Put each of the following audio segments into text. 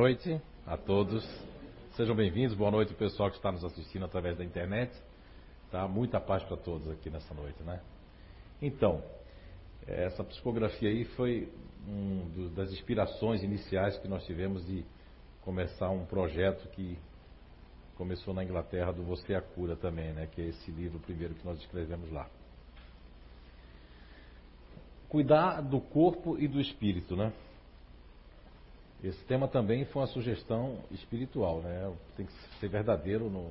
Noite a todos. Sejam bem-vindos. Boa noite, pessoal que está nos assistindo através da internet. Tá? Muita paz para todos aqui nessa noite, né? Então, essa psicografia aí foi um das inspirações iniciais que nós tivemos de começar um projeto que começou na Inglaterra do Você é a Cura também, né? Que é esse livro primeiro que nós escrevemos lá. Cuidar do corpo e do espírito, né? Esse tema também foi uma sugestão espiritual, né? Tem que ser verdadeiro. No...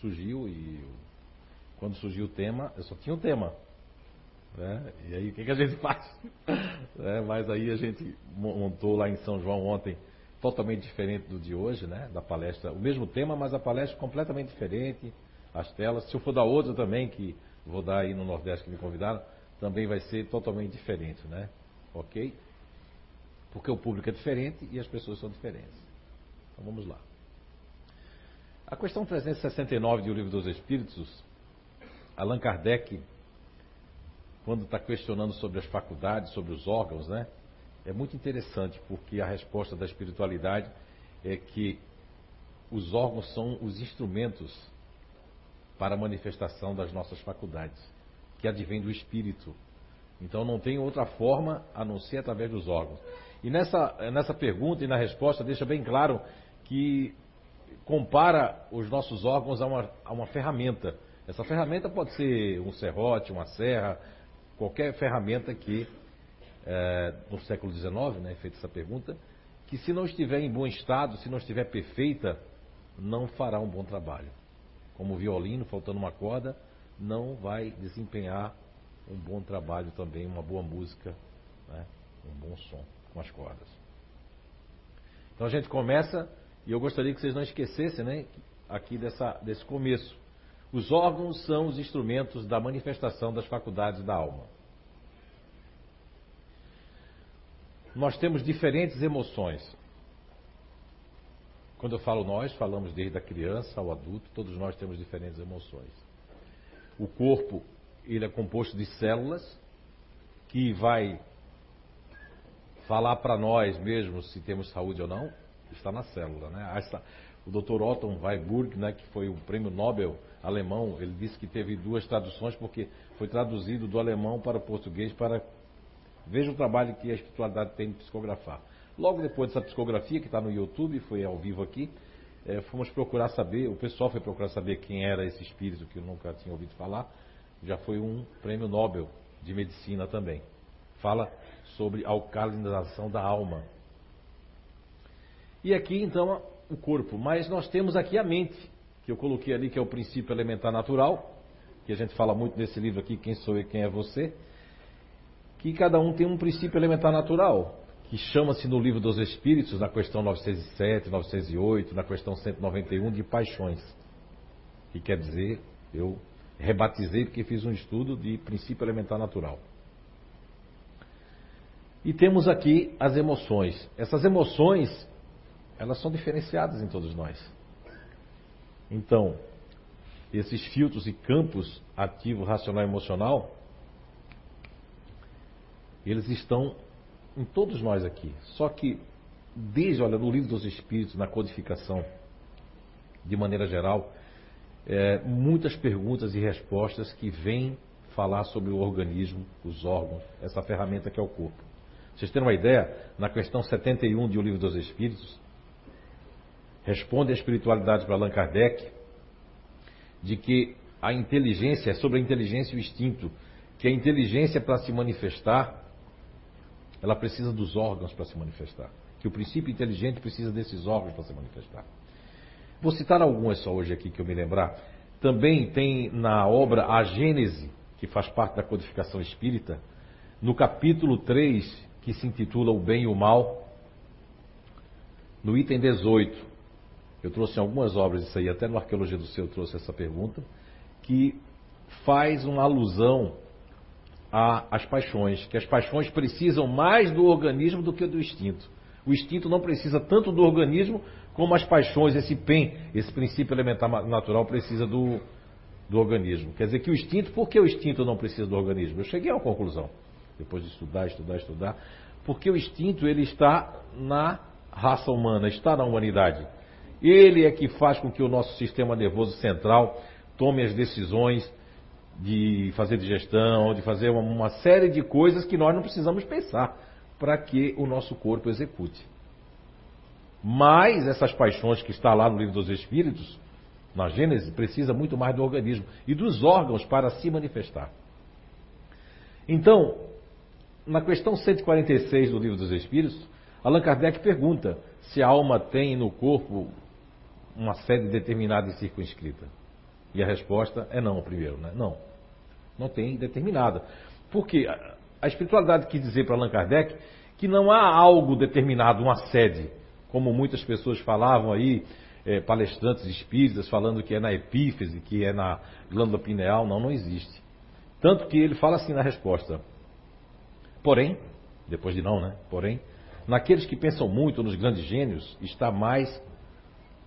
Surgiu e quando surgiu o tema, eu só tinha o um tema. Né? E aí o que, que a gente faz? é, mas aí a gente montou lá em São João ontem, totalmente diferente do de hoje, né? Da palestra. O mesmo tema, mas a palestra completamente diferente. As telas. Se eu for dar outra também, que vou dar aí no Nordeste que me convidaram, também vai ser totalmente diferente, né? Ok? Porque o público é diferente e as pessoas são diferentes. Então vamos lá. A questão 369 de O Livro dos Espíritos, Allan Kardec, quando está questionando sobre as faculdades, sobre os órgãos, né? É muito interessante porque a resposta da espiritualidade é que os órgãos são os instrumentos para a manifestação das nossas faculdades, que advém do espírito. Então não tem outra forma a não ser através dos órgãos. E nessa, nessa pergunta e na resposta deixa bem claro que compara os nossos órgãos a uma, a uma ferramenta. Essa ferramenta pode ser um serrote, uma serra, qualquer ferramenta que, é, no século XIX, né, feita essa pergunta, que se não estiver em bom estado, se não estiver perfeita, não fará um bom trabalho. Como o violino, faltando uma corda, não vai desempenhar um bom trabalho também, uma boa música, né, um bom som com as cordas. Então a gente começa, e eu gostaria que vocês não esquecessem, né, aqui dessa, desse começo. Os órgãos são os instrumentos da manifestação das faculdades da alma. Nós temos diferentes emoções. Quando eu falo nós, falamos desde a criança ao adulto, todos nós temos diferentes emoções. O corpo, ele é composto de células que vai falar para nós mesmo se temos saúde ou não, está na célula. Né? O Dr. Otto Weiburg, né, que foi o prêmio Nobel alemão, ele disse que teve duas traduções porque foi traduzido do alemão para o português para veja o trabalho que a espiritualidade tem de psicografar. Logo depois dessa psicografia que está no YouTube, foi ao vivo aqui, é, fomos procurar saber, o pessoal foi procurar saber quem era esse espírito que eu nunca tinha ouvido falar. Já foi um prêmio Nobel de medicina também. Fala sobre alcalinização da alma. E aqui então o corpo, mas nós temos aqui a mente, que eu coloquei ali que é o princípio elementar natural, que a gente fala muito nesse livro aqui, quem sou e quem é você, que cada um tem um princípio elementar natural, que chama-se no livro dos Espíritos, na questão 907, 908, na questão 191, de paixões. Que quer dizer, eu rebatizei porque fiz um estudo de princípio elementar natural. E temos aqui as emoções. Essas emoções, elas são diferenciadas em todos nós. Então, esses filtros e campos ativo, racional e emocional, eles estão em todos nós aqui. Só que, desde, olha, no livro dos Espíritos, na codificação, de maneira geral, é, muitas perguntas e respostas que vêm falar sobre o organismo, os órgãos, essa ferramenta que é o corpo. Vocês terem uma ideia, na questão 71 de O Livro dos Espíritos, responde a espiritualidade para Allan Kardec de que a inteligência, é sobre a inteligência e o instinto, que a inteligência para se manifestar, ela precisa dos órgãos para se manifestar. Que o princípio inteligente precisa desses órgãos para se manifestar. Vou citar algumas só hoje aqui que eu me lembrar. Também tem na obra A Gênese, que faz parte da codificação espírita, no capítulo 3, que se intitula O Bem e o Mal, no item 18, eu trouxe algumas obras, isso aí, até no Arqueologia do Seu trouxe essa pergunta, que faz uma alusão às paixões, que as paixões precisam mais do organismo do que do instinto. O instinto não precisa tanto do organismo como as paixões, esse PEN, esse princípio elementar natural, precisa do, do organismo. Quer dizer que o instinto, por que o instinto não precisa do organismo? Eu cheguei a uma conclusão depois de estudar, estudar, estudar, porque o instinto ele está na raça humana, está na humanidade. Ele é que faz com que o nosso sistema nervoso central tome as decisões de fazer digestão, de fazer uma, uma série de coisas que nós não precisamos pensar para que o nosso corpo execute. Mas essas paixões que está lá no livro dos Espíritos, na Gênesis, precisa muito mais do organismo e dos órgãos para se manifestar. Então, na questão 146 do livro dos Espíritos, Allan Kardec pergunta se a alma tem no corpo uma sede determinada e circunscrita. E a resposta é não, primeiro, né? Não. Não tem determinada. Porque a espiritualidade quis dizer para Allan Kardec que não há algo determinado, uma sede, como muitas pessoas falavam aí, é, palestrantes espíritas falando que é na epífise, que é na glândula pineal. Não, não existe. Tanto que ele fala assim na resposta. Porém, depois de não, né? Porém, naqueles que pensam muito nos grandes gênios, está mais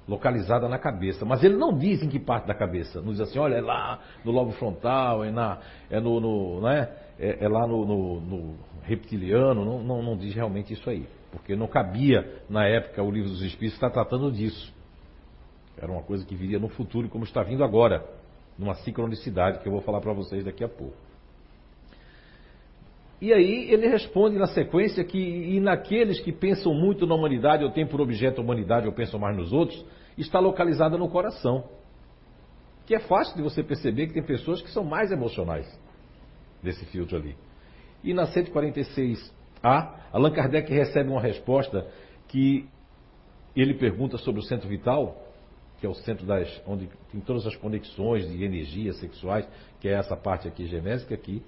localizada na cabeça. Mas ele não diz em que parte da cabeça. Não diz assim, olha, é lá no lobo frontal, é, na, é, no, no né? é, é lá no, no, no reptiliano. Não, não, não, diz realmente isso aí. Porque não cabia, na época, o livro dos Espíritos estar tratando disso. Era uma coisa que viria no futuro, como está vindo agora. Numa sincronicidade que eu vou falar para vocês daqui a pouco. E aí ele responde na sequência que e naqueles que pensam muito na humanidade, ou têm por objeto a humanidade, ou pensam mais nos outros, está localizada no coração. Que é fácil de você perceber que tem pessoas que são mais emocionais desse filtro ali. E na 146A, Allan Kardec recebe uma resposta que ele pergunta sobre o centro vital, que é o centro das, onde tem todas as conexões de energias sexuais, que é essa parte aqui genésica aqui,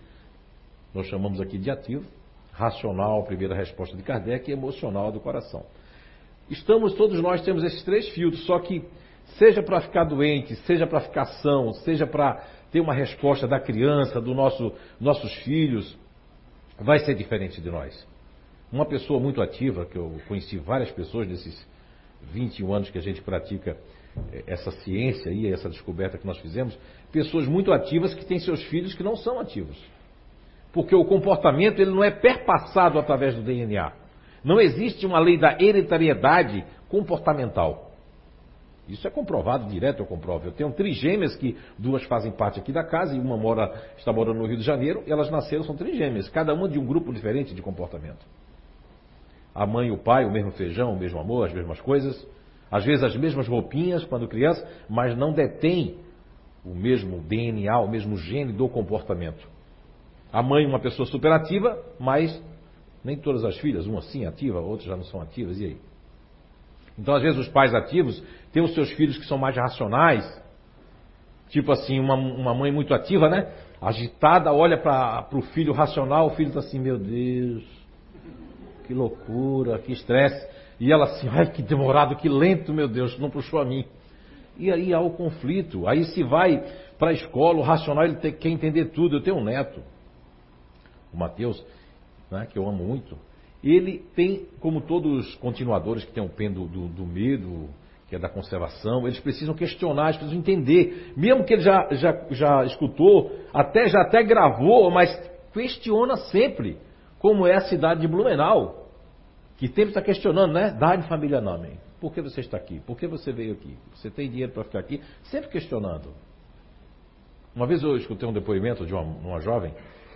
nós chamamos aqui de ativo, racional, primeira resposta de Kardec, e emocional do coração. Estamos, todos nós temos esses três filtros, só que seja para ficar doente, seja para ficar são, seja para ter uma resposta da criança, dos nosso, nossos filhos, vai ser diferente de nós. Uma pessoa muito ativa, que eu conheci várias pessoas nesses 21 anos que a gente pratica eh, essa ciência e essa descoberta que nós fizemos, pessoas muito ativas que têm seus filhos que não são ativos. Porque o comportamento ele não é perpassado através do DNA. Não existe uma lei da hereditariedade comportamental. Isso é comprovado direto, eu comprovo. Eu tenho trigêmeas que duas fazem parte aqui da casa e uma mora, está morando no Rio de Janeiro e elas nasceram, são trigêmeas, cada uma de um grupo diferente de comportamento. A mãe e o pai, o mesmo feijão, o mesmo amor, as mesmas coisas, às vezes as mesmas roupinhas quando criança, mas não detém o mesmo DNA, o mesmo gene do comportamento. A mãe, uma pessoa superativa, mas nem todas as filhas, uma sim ativa, outras já não são ativas, e aí? Então, às vezes, os pais ativos têm os seus filhos que são mais racionais, tipo assim, uma, uma mãe muito ativa, né? Agitada, olha para o filho racional, o filho está assim, meu Deus, que loucura, que estresse. E ela assim, ai, que demorado, que lento, meu Deus, não puxou a mim. E aí há o conflito. Aí se vai para a escola, o racional ele tem, quer entender tudo. Eu tenho um neto, o Mateus, né, que eu amo muito, ele tem, como todos os continuadores que têm o pêndulo do, do, medo, que é da conservação, eles precisam questionar, eles precisam entender. Mesmo que ele já, já, já escutou, até já até gravou, mas questiona sempre como é a cidade de Blumenau, que sempre está questionando, né? Dá-de família nome. Por que você está aqui? Por que você veio aqui? Você tem dinheiro para ficar aqui? Sempre questionando. Uma vez eu escutei um depoimento de uma, uma jovem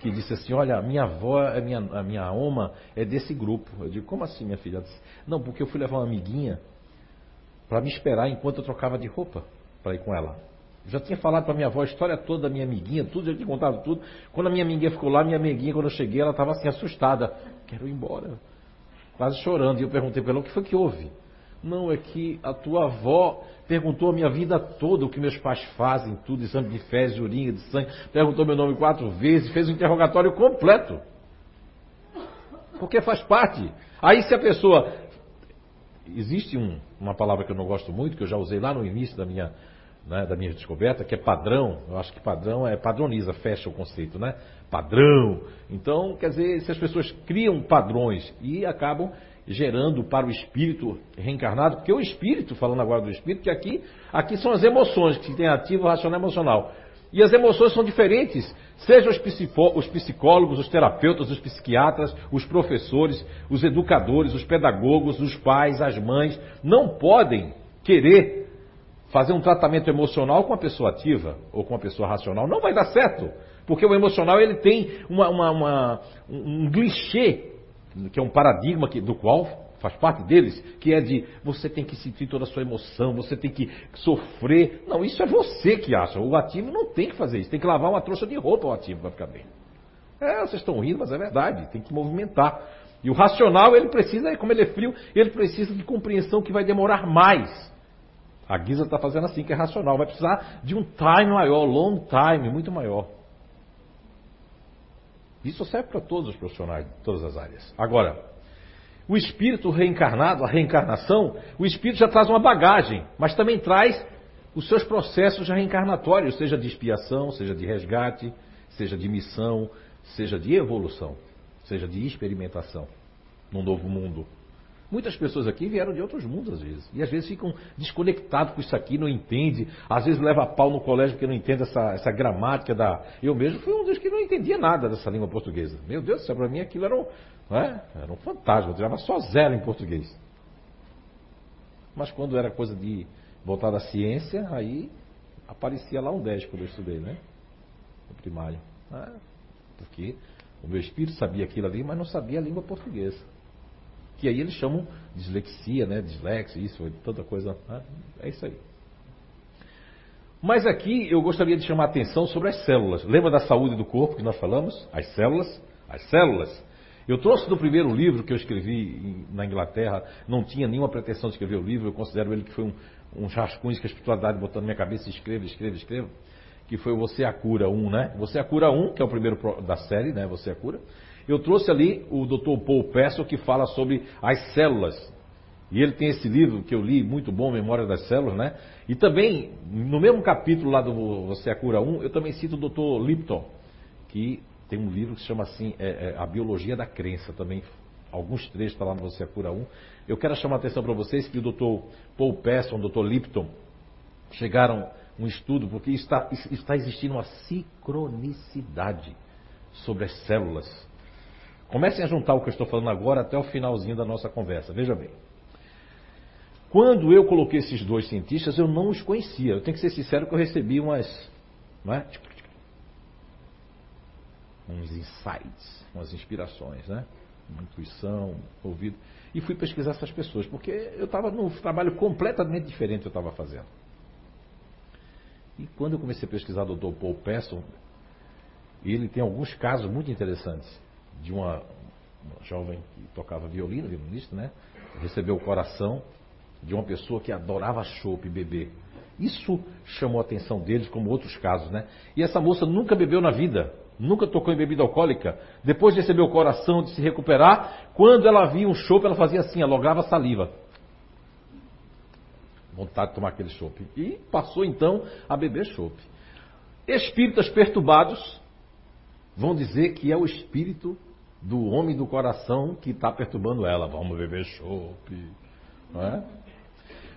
que disse assim: Olha, minha avó, a minha, a minha oma é desse grupo. Eu digo: Como assim, minha filha? Disse, Não, porque eu fui levar uma amiguinha para me esperar enquanto eu trocava de roupa para ir com ela. Eu já tinha falado para minha avó a história toda da minha amiguinha, tudo, já tinha contado tudo. Quando a minha amiguinha ficou lá, minha amiguinha, quando eu cheguei, ela estava assim, assustada. Quero ir embora. Quase chorando. E eu perguntei para ela: O que foi que houve? Não, é que a tua avó perguntou a minha vida toda o que meus pais fazem, tudo, exame de fezes, de urina, de sangue, perguntou meu nome quatro vezes, fez um interrogatório completo. Porque faz parte. Aí se a pessoa. Existe um, uma palavra que eu não gosto muito, que eu já usei lá no início da minha, né, da minha descoberta, que é padrão. Eu acho que padrão é padroniza, fecha o conceito, né? Padrão. Então, quer dizer, se as pessoas criam padrões e acabam gerando para o espírito reencarnado, porque o espírito, falando agora do espírito, que aqui, aqui são as emoções que tem ativo, racional emocional. E as emoções são diferentes. Sejam os psicólogos, os terapeutas, os psiquiatras, os professores, os educadores, os pedagogos, os pais, as mães, não podem querer fazer um tratamento emocional com a pessoa ativa ou com a pessoa racional. Não vai dar certo. Porque o emocional ele tem uma, uma, uma, um clichê, que é um paradigma que, do qual faz parte deles, que é de você tem que sentir toda a sua emoção, você tem que sofrer. Não, isso é você que acha. O ativo não tem que fazer isso. Tem que lavar uma trouxa de roupa o ativo para ficar bem. É, vocês estão rindo, mas é verdade. Tem que movimentar. E o racional, ele precisa, como ele é frio, ele precisa de compreensão que vai demorar mais. A Guisa está fazendo assim, que é racional. Vai precisar de um time maior, long time, muito maior. Isso serve para todos os profissionais de todas as áreas. Agora, o espírito reencarnado, a reencarnação, o espírito já traz uma bagagem, mas também traz os seus processos reencarnatórios, seja de expiação, seja de resgate, seja de missão, seja de evolução, seja de experimentação num novo mundo. Muitas pessoas aqui vieram de outros mundos às vezes. E às vezes ficam desconectados com isso aqui, não entende. Às vezes leva pau no colégio porque não entende essa, essa gramática da. Eu mesmo fui um dos que não entendia nada dessa língua portuguesa. Meu Deus do céu, para mim aquilo era um, é? era um fantasma. Eu tirava só zero em português. Mas quando era coisa de voltar à ciência, aí aparecia lá um 10 quando eu estudei, né? No primário. É, porque o meu espírito sabia aquilo ali, mas não sabia a língua portuguesa que aí eles chamam dislexia, né? Dislexia, isso, tanta coisa. Né? É isso aí. Mas aqui eu gostaria de chamar a atenção sobre as células. Lembra da saúde do corpo que nós falamos? As células? As células. Eu trouxe do primeiro livro que eu escrevi na Inglaterra, não tinha nenhuma pretensão de escrever o livro, eu considero ele que foi um, um rascunho que a espiritualidade botou na minha cabeça, escreva, escreva, escreva, que foi Você é a Cura 1, né? Você é a Cura 1, que é o primeiro da série, né? Você é a Cura. Eu trouxe ali o Dr. Paul Pessel que fala sobre as células. E ele tem esse livro que eu li, muito bom, Memória das Células, né? E também, no mesmo capítulo lá do Você é Cura 1, eu também cito o Dr. Lipton, que tem um livro que se chama assim, é, é, A Biologia da Crença, também alguns trechos está lá no Você é Cura 1. Eu quero chamar a atenção para vocês que o Dr. Paul Pesson, o Dr. Lipton, chegaram um estudo, porque está, está existindo uma sincronicidade sobre as células Comecem a juntar o que eu estou falando agora até o finalzinho da nossa conversa. Veja bem. Quando eu coloquei esses dois cientistas, eu não os conhecia. Eu tenho que ser sincero que eu recebi umas. É? Uns insights, umas inspirações, né? Uma intuição, ouvido. E fui pesquisar essas pessoas, porque eu estava num trabalho completamente diferente que eu estava fazendo. E quando eu comecei a pesquisar o Dr. Paul Pesson, ele tem alguns casos muito interessantes de uma, uma jovem que tocava violino, violinista, né? Recebeu o coração de uma pessoa que adorava chopp e beber. Isso chamou a atenção deles, como outros casos, né? E essa moça nunca bebeu na vida, nunca tocou em bebida alcoólica. Depois de receber o coração, de se recuperar, quando ela via um chopp, ela fazia assim, ela lograva saliva. Vontade de tomar aquele chopp. E passou então a beber chopp. Espíritas perturbados vão dizer que é o espírito do homem do coração que está perturbando ela. Vamos beber chope. Não é?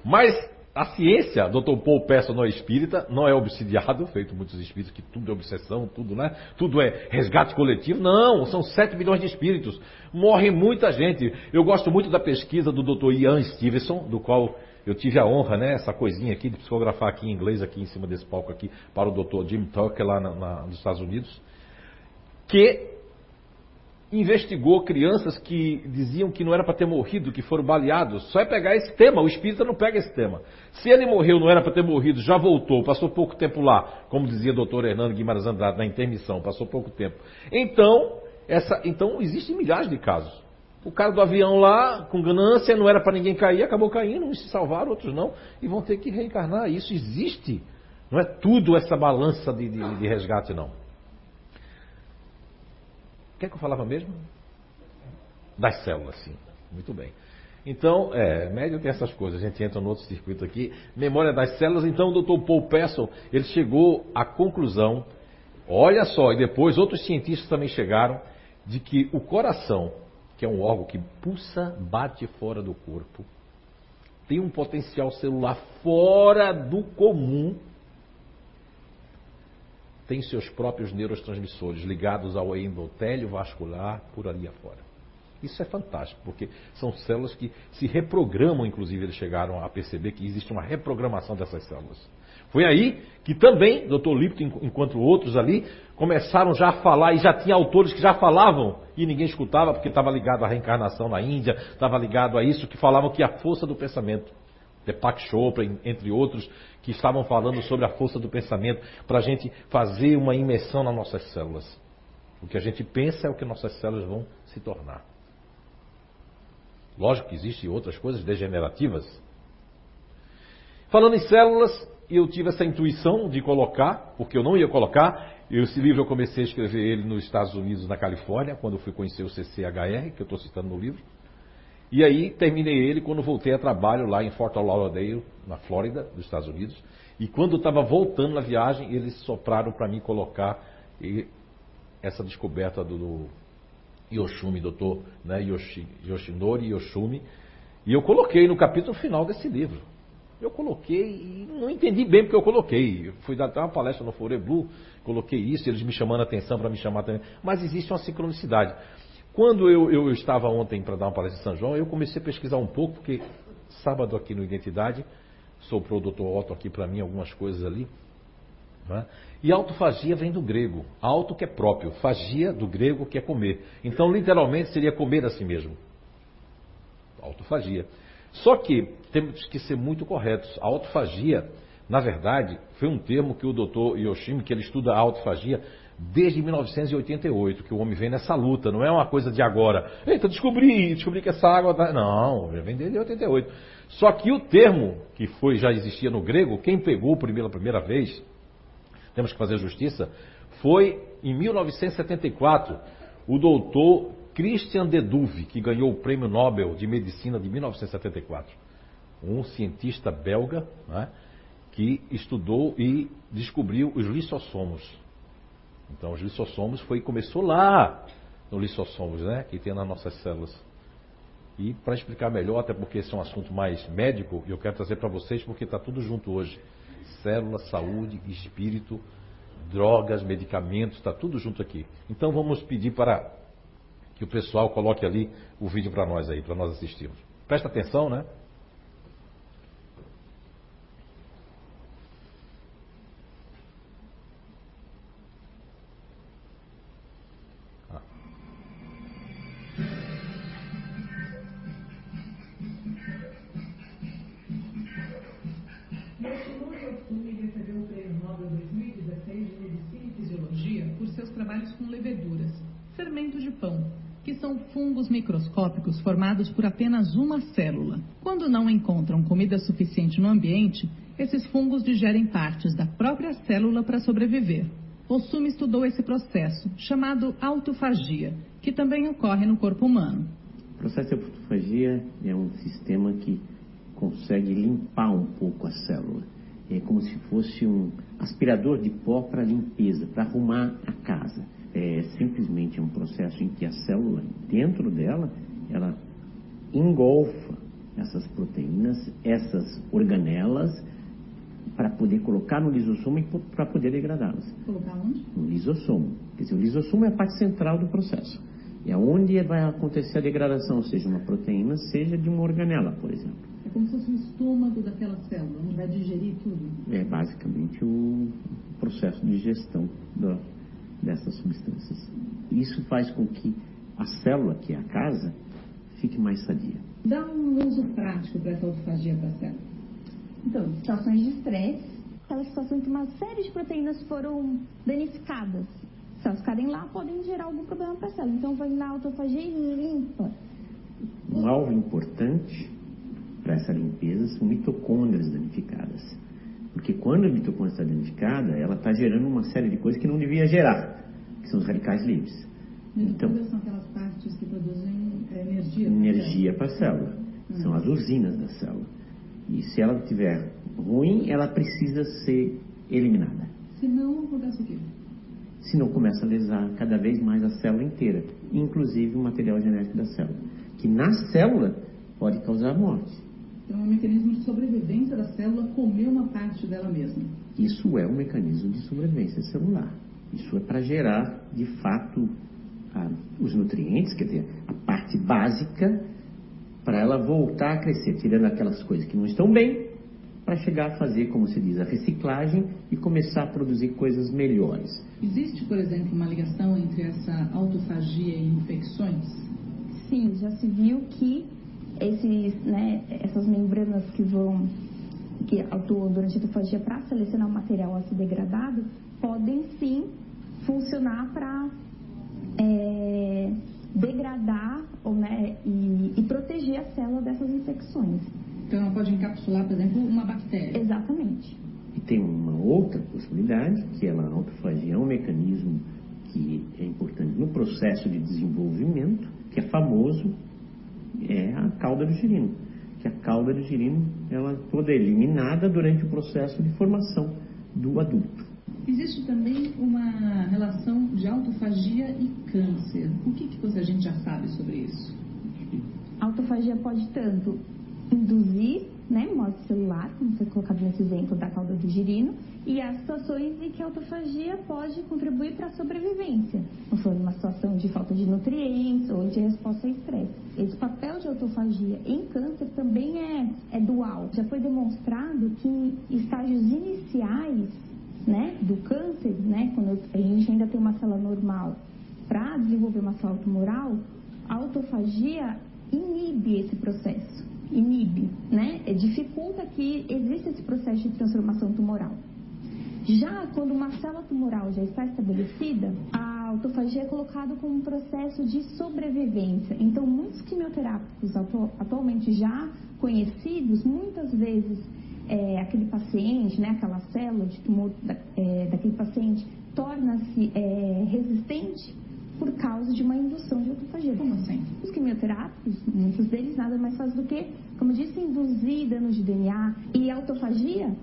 Mas a ciência, Dr. Paul Peça não é espírita, não é obsidiado, feito muitos espíritos que tudo é obsessão, tudo, né? Tudo é resgate coletivo. Não, são 7 milhões de espíritos. Morre muita gente. Eu gosto muito da pesquisa do Dr. Ian Stevenson, do qual eu tive a honra, né, essa coisinha aqui, de psicografar aqui em inglês, aqui em cima desse palco aqui, para o Dr. Jim Tucker lá na, na, nos Estados Unidos, que investigou crianças que diziam que não era para ter morrido, que foram baleados. Só é pegar esse tema, o espírita não pega esse tema. Se ele morreu, não era para ter morrido, já voltou, passou pouco tempo lá, como dizia o doutor Hernando Guimarães Andrade na intermissão, passou pouco tempo. Então, essa, então existem milhares de casos. O cara do avião lá, com ganância, não era para ninguém cair, acabou caindo, uns se salvaram, outros não, e vão ter que reencarnar. Isso existe. Não é tudo essa balança de, de, de resgate, não. O que é que eu falava mesmo? Das células, sim. Muito bem. Então, é, médium tem essas coisas, a gente entra no outro circuito aqui. Memória das células, então o Dr. Paul Pessel, ele chegou à conclusão, olha só, e depois outros cientistas também chegaram, de que o coração, que é um órgão que pulsa, bate fora do corpo, tem um potencial celular fora do comum têm seus próprios neurotransmissores ligados ao endotélio vascular por ali afora. Isso é fantástico, porque são células que se reprogramam, inclusive eles chegaram a perceber que existe uma reprogramação dessas células. Foi aí que também, Dr. Lipton, enquanto outros ali, começaram já a falar, e já tinha autores que já falavam, e ninguém escutava, porque estava ligado à reencarnação na Índia, estava ligado a isso, que falavam que a força do pensamento. Deepak Chopra, entre outros, que estavam falando sobre a força do pensamento, para a gente fazer uma imersão nas nossas células. O que a gente pensa é o que nossas células vão se tornar. Lógico que existem outras coisas degenerativas. Falando em células, eu tive essa intuição de colocar, porque eu não ia colocar. Esse livro eu comecei a escrever ele nos Estados Unidos, na Califórnia, quando eu fui conhecer o CCHR, que eu estou citando no livro. E aí terminei ele quando voltei a trabalho lá em Fort Lauderdale, na Flórida, dos Estados Unidos. E quando estava voltando na viagem, eles sopraram para mim colocar essa descoberta do, do Yoshumi, doutor né, Yoshi, Yoshinori Yoshumi. E eu coloquei no capítulo final desse livro. Eu coloquei e não entendi bem porque eu coloquei. Eu fui dar uma palestra no Fore Blue, coloquei isso, eles me chamando a atenção para me chamar também. Mas existe uma sincronicidade. Quando eu, eu estava ontem para dar uma palestra em São João, eu comecei a pesquisar um pouco, porque sábado aqui no Identidade, soprou o Dr. Otto aqui para mim algumas coisas ali. Né? E autofagia vem do grego. Auto que é próprio, fagia do grego que é comer. Então, literalmente, seria comer a si mesmo. Autofagia. Só que temos que ser muito corretos. A autofagia, na verdade, foi um termo que o Dr. Yoshimi, que ele estuda a autofagia, desde 1988 que o homem vem nessa luta, não é uma coisa de agora. Eita, descobri, descobri que essa água. Tá... Não, já vem desde 88. Só que o termo que foi já existia no grego, quem pegou pela primeira vez, temos que fazer justiça, foi em 1974 o doutor Christian de Duve, que ganhou o prêmio Nobel de Medicina de 1974. Um cientista belga né, que estudou e descobriu os lissossomos. Então, os lissossomos foi começou lá no lissossomos, né, que tem nas nossas células. E para explicar melhor, até porque esse é um assunto mais médico, eu quero trazer para vocês porque está tudo junto hoje. Célula, saúde, espírito, drogas, medicamentos, está tudo junto aqui. Então vamos pedir para que o pessoal coloque ali o vídeo para nós aí, para nós assistirmos. Presta atenção, né? Formados por apenas uma célula. Quando não encontram comida suficiente no ambiente, esses fungos digerem partes da própria célula para sobreviver. Osumi estudou esse processo, chamado autofagia, que também ocorre no corpo humano. O processo de autofagia é um sistema que consegue limpar um pouco a célula. É como se fosse um aspirador de pó para limpeza, para arrumar a casa é simplesmente um processo em que a célula, dentro dela, ela engolfa essas proteínas, essas organelas, para poder colocar no lisossomo e para poder degradá-las. Colocar onde? No lisossomo. Quer dizer, o lisossomo é a parte central do processo. É onde vai acontecer a degradação, seja uma proteína, seja de uma organela, por exemplo. É como se fosse o estômago daquela célula, onde vai digerir tudo. É basicamente o processo de gestão da, dessas substâncias. Isso faz com que a célula, que é a casa, fique mais sadia. Dá um uso prático para essa autofagia para a célula. Então, situações de estresse, aquela situação em que uma série de proteínas foram danificadas. Se elas ficarem lá, podem gerar algum problema para a célula. Então, faz na autofagia e limpa. Um alvo importante para essa limpeza são mitocôndrias danificadas. Porque quando a mitocôndria está danificada, ela está gerando uma série de coisas que não devia gerar, que são os radicais livres. Então, são aquelas partes que produzem é, energia. Energia para a célula. Hum. São as usinas da célula. E se ela estiver ruim, ela precisa ser eliminada. Se não, acontece o quê? Se não, começa a lesar cada vez mais a célula inteira, inclusive o material genético da célula, que na célula pode causar morte. Então, é um mecanismo de sobrevivência da célula comer uma parte dela mesma. Isso é um mecanismo de sobrevivência celular. Isso é para gerar, de fato, a, os nutrientes, quer dizer, a parte básica, para ela voltar a crescer, tirando aquelas coisas que não estão bem, para chegar a fazer, como se diz, a reciclagem e começar a produzir coisas melhores. Existe, por exemplo, uma ligação entre essa autofagia e infecções? Sim, já se viu que esses, né, essas membranas que vão que atuam durante a autofagia para selecionar o material a ser degradado podem sim funcionar para é, degradar ou, né, e, e, proteger a célula dessas infecções. Então ela pode encapsular, por exemplo, uma bactéria. Exatamente. E tem uma outra possibilidade, que é a autofagia é um mecanismo que é importante no processo de desenvolvimento, que é famoso, é a cauda do girino. Que a cauda do girino, ela toda é eliminada durante o processo de formação do adulto. Existe também uma relação de autofagia e câncer. O que, que a gente já sabe sobre isso? A autofagia pode tanto induzir né, morte celular, como foi colocado nesse exemplo da cauda do girino, e há situações em que a autofagia pode contribuir para a sobrevivência, não for uma situação de falta de nutrientes ou de resposta a estresse. Esse papel de autofagia em câncer também é, é dual. Já foi demonstrado que em estágios iniciais né, do câncer, né, quando a gente ainda tem uma célula normal, para desenvolver uma célula tumoral, a autofagia inibe esse processo inibe, né? É, dificulta que exista esse processo de transformação tumoral. Já quando uma célula tumoral já está estabelecida, a autofagia é colocada como um processo de sobrevivência. Então, muitos quimioterápicos atu atualmente já conhecidos, muitas vezes é, aquele paciente, né, aquela célula de tumor da, é, daquele paciente torna-se é, resistente por causa de uma indução de autofagia. Como assim? Os quimioterápicos, muitos deles nada mais fazem do que, como disse, induzir danos de DNA. E autofagia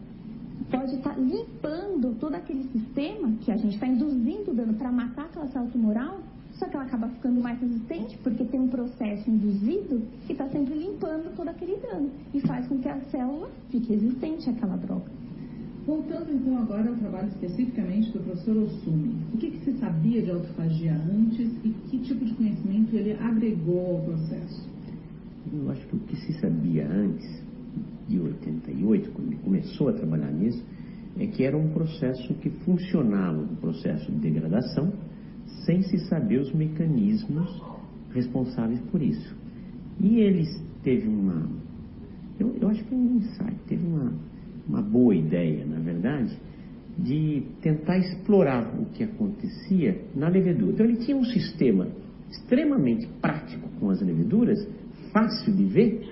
pode estar limpando todo aquele sistema que a gente está induzindo dano para matar aquela célula tumoral, só que ela acaba ficando mais resistente porque tem um processo induzido que está sempre limpando todo aquele dano e faz com que a célula fique resistente àquela droga. Voltando então agora ao trabalho especificamente do professor Osumi, o que, que se sabia de autofagia antes e que tipo de conhecimento ele agregou ao processo? Eu acho que o que se sabia antes de 88, quando ele começou a trabalhar nisso, é que era um processo que funcionava, um processo de degradação, sem se saber os mecanismos responsáveis por isso. E eles teve uma, eu, eu acho que foi um insight, teve uma uma boa ideia, na verdade, de tentar explorar o que acontecia na levedura. Então ele tinha um sistema extremamente prático com as leveduras, fácil de ver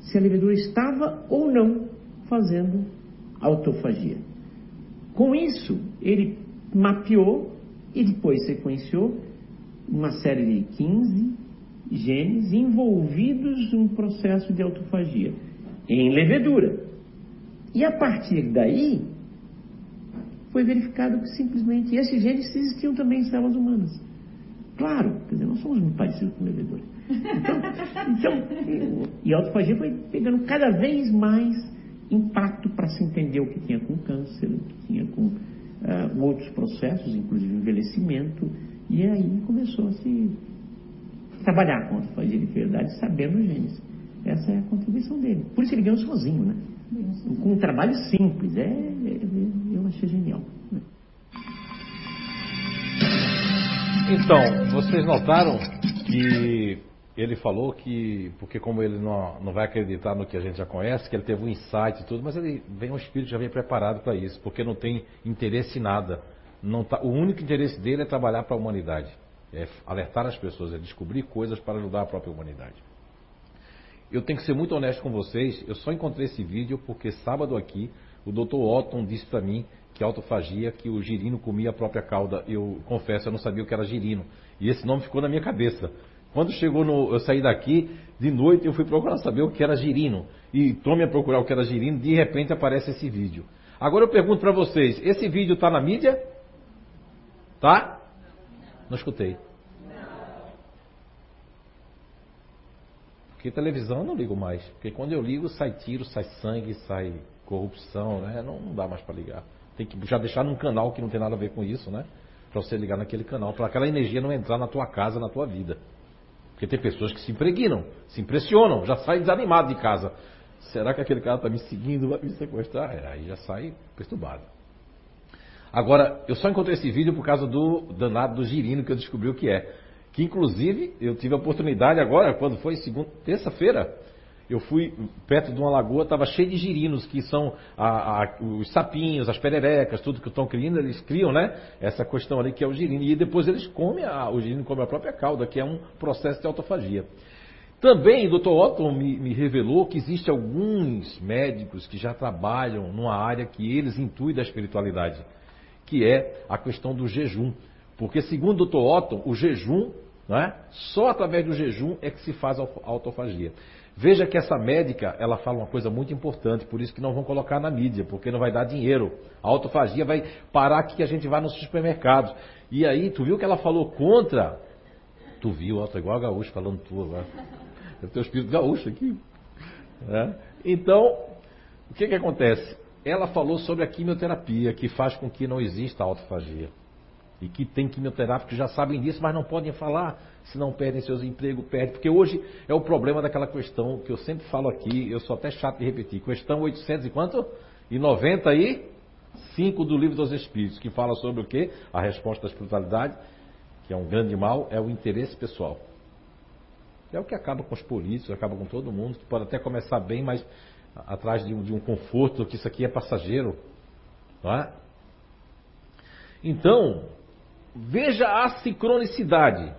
se a levedura estava ou não fazendo autofagia. Com isso, ele mapeou e depois sequenciou uma série de 15 genes envolvidos num processo de autofagia em levedura. E a partir daí, foi verificado que simplesmente esses genes existiam também em células humanas. Claro, quer dizer, nós somos muito parecidos com levedores. Então, então e a autofagia foi pegando cada vez mais impacto para se entender o que tinha com câncer, o que tinha com uh, outros processos, inclusive envelhecimento, e aí começou a se trabalhar com a autofagia de verdade, sabendo os genes. Essa é a contribuição dele. Por isso ele ganhou sozinho, né? com um trabalho simples. É, é, eu achei genial. Então, vocês notaram que ele falou que, porque como ele não, não vai acreditar no que a gente já conhece, que ele teve um insight e tudo, mas ele vem um espírito já vem preparado para isso, porque não tem interesse em nada. Não tá, o único interesse dele é trabalhar para a humanidade, é alertar as pessoas, é descobrir coisas para ajudar a própria humanidade. Eu tenho que ser muito honesto com vocês, eu só encontrei esse vídeo porque sábado aqui o Dr. Otton disse para mim que autofagia, que o girino comia a própria cauda. Eu confesso, eu não sabia o que era girino. E esse nome ficou na minha cabeça. Quando chegou no. Eu saí daqui, de noite eu fui procurar saber o que era girino. E tome a procurar o que era girino, de repente aparece esse vídeo. Agora eu pergunto para vocês, esse vídeo está na mídia? Tá? Não escutei. Porque televisão eu não ligo mais. Porque quando eu ligo, sai tiro, sai sangue, sai corrupção, né? Não, não dá mais para ligar. Tem que já deixar num canal que não tem nada a ver com isso, né? para você ligar naquele canal, para aquela energia não entrar na tua casa, na tua vida. Porque tem pessoas que se impregnam, se impressionam, já saem desanimadas de casa. Será que aquele cara está me seguindo, vai me sequestrar? É, aí já sai perturbado. Agora, eu só encontrei esse vídeo por causa do danado do girino que eu descobri o que é. Que inclusive eu tive a oportunidade agora, quando foi segunda, terça-feira, eu fui perto de uma lagoa, estava cheio de girinos, que são a, a, os sapinhos, as pererecas, tudo que estão criando, eles criam, né? Essa questão ali que é o girino. E depois eles comem, a, o girino come a própria cauda, que é um processo de autofagia. Também o Dr. Otton me, me revelou que existem alguns médicos que já trabalham numa área que eles intuem da espiritualidade, que é a questão do jejum. Porque, segundo o Dr. Otton, o jejum, né, só através do jejum é que se faz a autofagia. Veja que essa médica, ela fala uma coisa muito importante, por isso que não vão colocar na mídia, porque não vai dar dinheiro. A autofagia vai parar que a gente vai nos supermercados. E aí, tu viu que ela falou contra? Tu viu, ó, tá igual a gaúcho falando tu agora. Eu tenho espírito gaúcho aqui. É? Então, o que que acontece? Ela falou sobre a quimioterapia, que faz com que não exista autofagia. E que tem quimioterápicos que já sabem disso, mas não podem falar se não perdem seus empregos, perdem. Porque hoje é o problema daquela questão que eu sempre falo aqui, eu sou até chato de repetir. Questão 800 e quanto? E 95 do Livro dos Espíritos, que fala sobre o quê? A resposta da espiritualidade, que é um grande mal, é o interesse pessoal. É o que acaba com os políticos, acaba com todo mundo, que pode até começar bem, mas atrás de um, de um conforto, que isso aqui é passageiro. Não é? Então, veja a sincronicidade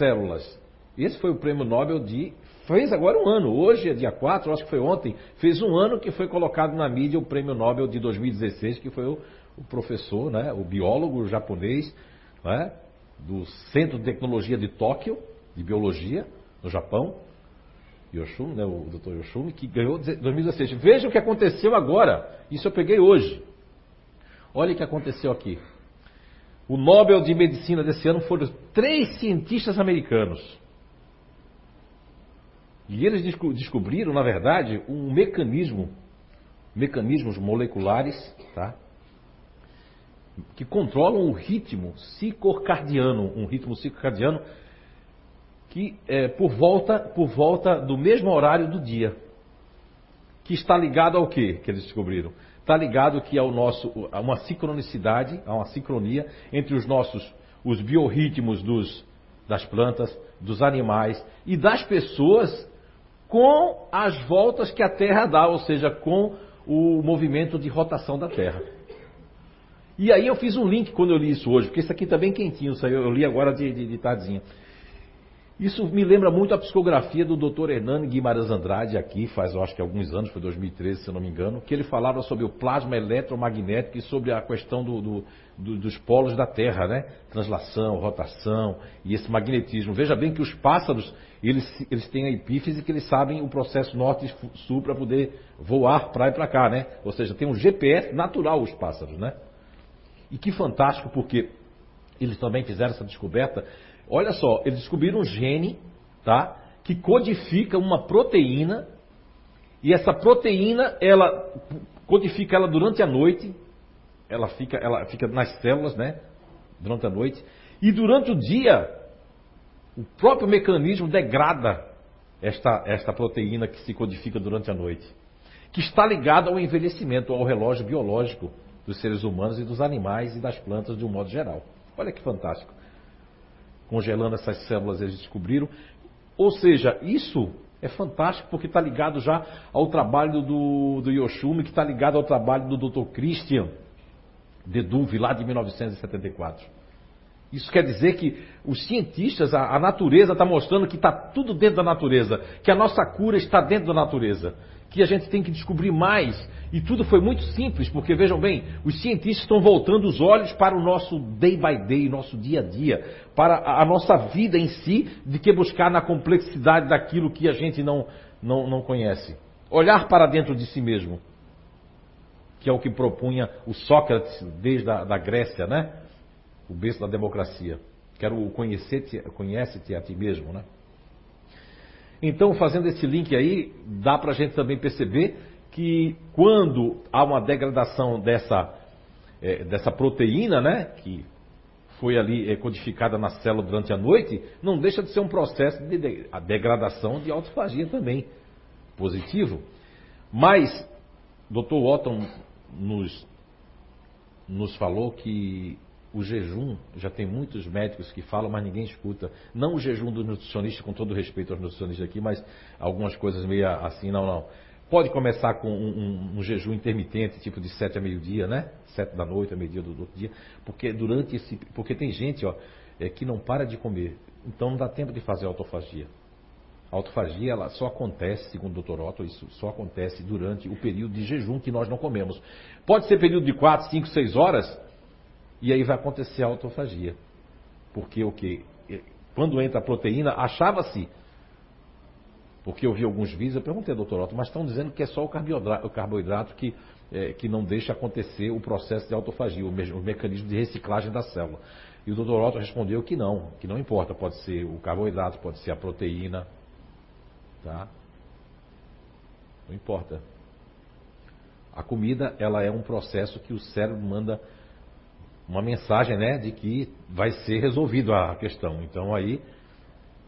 células. Esse foi o prêmio Nobel de. Fez agora um ano, hoje é dia 4, acho que foi ontem, fez um ano que foi colocado na mídia o prêmio Nobel de 2016, que foi o, o professor, né, o biólogo japonês, né, do Centro de Tecnologia de Tóquio, de Biologia, no Japão, Yoshumi, né, o Dr. Yoshumi, que ganhou 2016. Veja o que aconteceu agora. Isso eu peguei hoje. Olha o que aconteceu aqui. O Nobel de Medicina desse ano foram três cientistas americanos. E eles descobriram, na verdade, um mecanismo, mecanismos moleculares, tá? que controlam o ritmo circocardiano, um ritmo circocardiano que é por volta, por volta do mesmo horário do dia, que está ligado ao que que eles descobriram? Está ligado que ao nosso, a uma sincronicidade, a uma sincronia entre os nossos, os biorritmos dos, das plantas, dos animais e das pessoas com as voltas que a Terra dá, ou seja, com o movimento de rotação da Terra. E aí eu fiz um link quando eu li isso hoje, porque isso aqui está bem quentinho, eu li agora de, de, de tardinha. Isso me lembra muito a psicografia do Dr. Hernani Guimarães Andrade, aqui, faz eu acho que alguns anos, foi 2013, se não me engano, que ele falava sobre o plasma eletromagnético e sobre a questão do, do, do, dos polos da Terra, né? Translação, rotação e esse magnetismo. Veja bem que os pássaros, eles, eles têm a epífise que eles sabem o processo norte e sul para poder voar para e para cá, né? Ou seja, tem um GPS natural os pássaros, né? E que fantástico, porque eles também fizeram essa descoberta Olha só, eles descobriram um gene, tá? Que codifica uma proteína e essa proteína, ela codifica ela durante a noite, ela fica, ela fica nas células, né? Durante a noite. E durante o dia, o próprio mecanismo degrada esta, esta proteína que se codifica durante a noite. Que está ligada ao envelhecimento, ao relógio biológico dos seres humanos e dos animais e das plantas de um modo geral. Olha que fantástico congelando essas células, eles descobriram. Ou seja, isso é fantástico porque está ligado já ao trabalho do, do Yoshumi, que está ligado ao trabalho do Dr. Christian de Duve, lá de 1974. Isso quer dizer que os cientistas, a, a natureza está mostrando que está tudo dentro da natureza, que a nossa cura está dentro da natureza, que a gente tem que descobrir mais e tudo foi muito simples, porque vejam bem, os cientistas estão voltando os olhos para o nosso day by day, nosso dia a dia, para a nossa vida em si, de que buscar na complexidade daquilo que a gente não, não, não conhece. Olhar para dentro de si mesmo, que é o que propunha o Sócrates desde a da Grécia, né? O berço da democracia. Quero conhecer-te, conhece-te a ti mesmo, né? Então, fazendo esse link aí, dá para a gente também perceber que quando há uma degradação dessa, é, dessa proteína, né? Que foi ali é, codificada na célula durante a noite, não deixa de ser um processo de, de a degradação de autofagia também. Positivo. Mas, Dr. Watton nos, nos falou que o jejum, já tem muitos médicos que falam, mas ninguém escuta. Não o jejum do nutricionista, com todo respeito aos nutricionistas aqui, mas algumas coisas meio assim, não, não. Pode começar com um, um, um jejum intermitente, tipo de 7 a meio-dia, né? 7 da noite a meio-dia do, do, outro dia. Porque durante esse. Porque tem gente, ó, é, que não para de comer. Então não dá tempo de fazer autofagia. A autofagia ela só acontece, segundo o Dr. Otto, isso só acontece durante o período de jejum que nós não comemos. Pode ser período de 4, 5, 6 horas, e aí vai acontecer a autofagia. Porque o que? Quando entra a proteína, achava-se, porque eu vi alguns vídeos, eu perguntei ao doutor Otto, mas estão dizendo que é só o carboidrato, o carboidrato que, é, que não deixa acontecer o processo de autofagia, o, o mecanismo de reciclagem da célula. E o doutor Otto respondeu que não, que não importa, pode ser o carboidrato, pode ser a proteína, tá? Não importa. A comida, ela é um processo que o cérebro manda uma mensagem né, de que vai ser resolvido a questão. Então aí,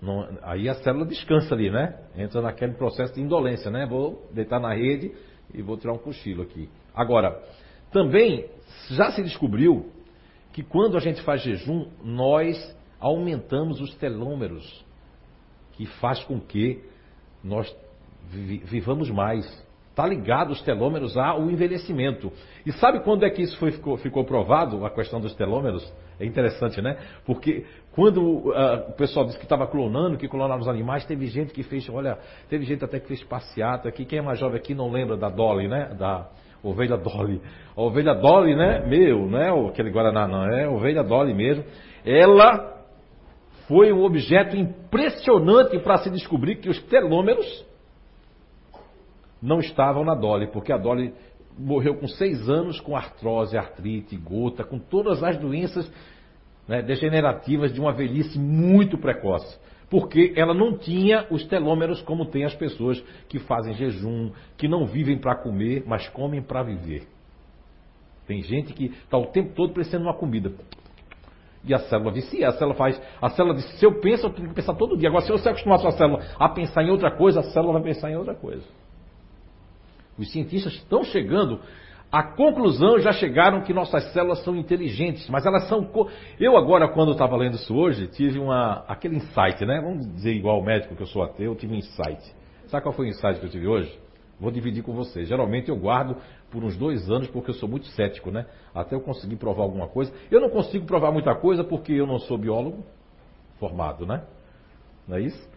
não, aí a célula descansa ali, né? Entra naquele processo de indolência, né? Vou deitar na rede e vou tirar um cochilo aqui. Agora, também já se descobriu que quando a gente faz jejum, nós aumentamos os telômeros, que faz com que nós vivamos mais. Está ligado os telômeros ao envelhecimento. E sabe quando é que isso foi, ficou, ficou provado, a questão dos telômeros? É interessante, né? Porque quando uh, o pessoal disse que estava clonando, que clonava os animais, teve gente que fez, olha, teve gente até que fez passeata aqui. Quem é mais jovem aqui não lembra da Dolly, né? Da ovelha Dolly. A ovelha Dolly, né? Meu, né? Aquele Guaraná não, é ovelha Dolly mesmo. Ela foi um objeto impressionante para se descobrir que os telômeros não estavam na Dolly, porque a Dolly morreu com seis anos com artrose, artrite, gota, com todas as doenças né, degenerativas de uma velhice muito precoce. Porque ela não tinha os telômeros como tem as pessoas que fazem jejum, que não vivem para comer, mas comem para viver. Tem gente que está o tempo todo precisando de uma comida. E a célula vicia, a célula faz. A célula diz, se eu penso, eu tenho que pensar todo dia. Agora, se você acostumar a sua célula a pensar em outra coisa, a célula vai pensar em outra coisa. Os cientistas estão chegando à conclusão, já chegaram que nossas células são inteligentes, mas elas são. Eu agora, quando estava lendo isso hoje, tive uma, aquele insight, né? Vamos dizer igual o médico que eu sou ateu, eu tive um insight. Sabe qual foi o insight que eu tive hoje? Vou dividir com vocês. Geralmente eu guardo por uns dois anos porque eu sou muito cético, né? Até eu conseguir provar alguma coisa. Eu não consigo provar muita coisa porque eu não sou biólogo formado, né? Não é isso?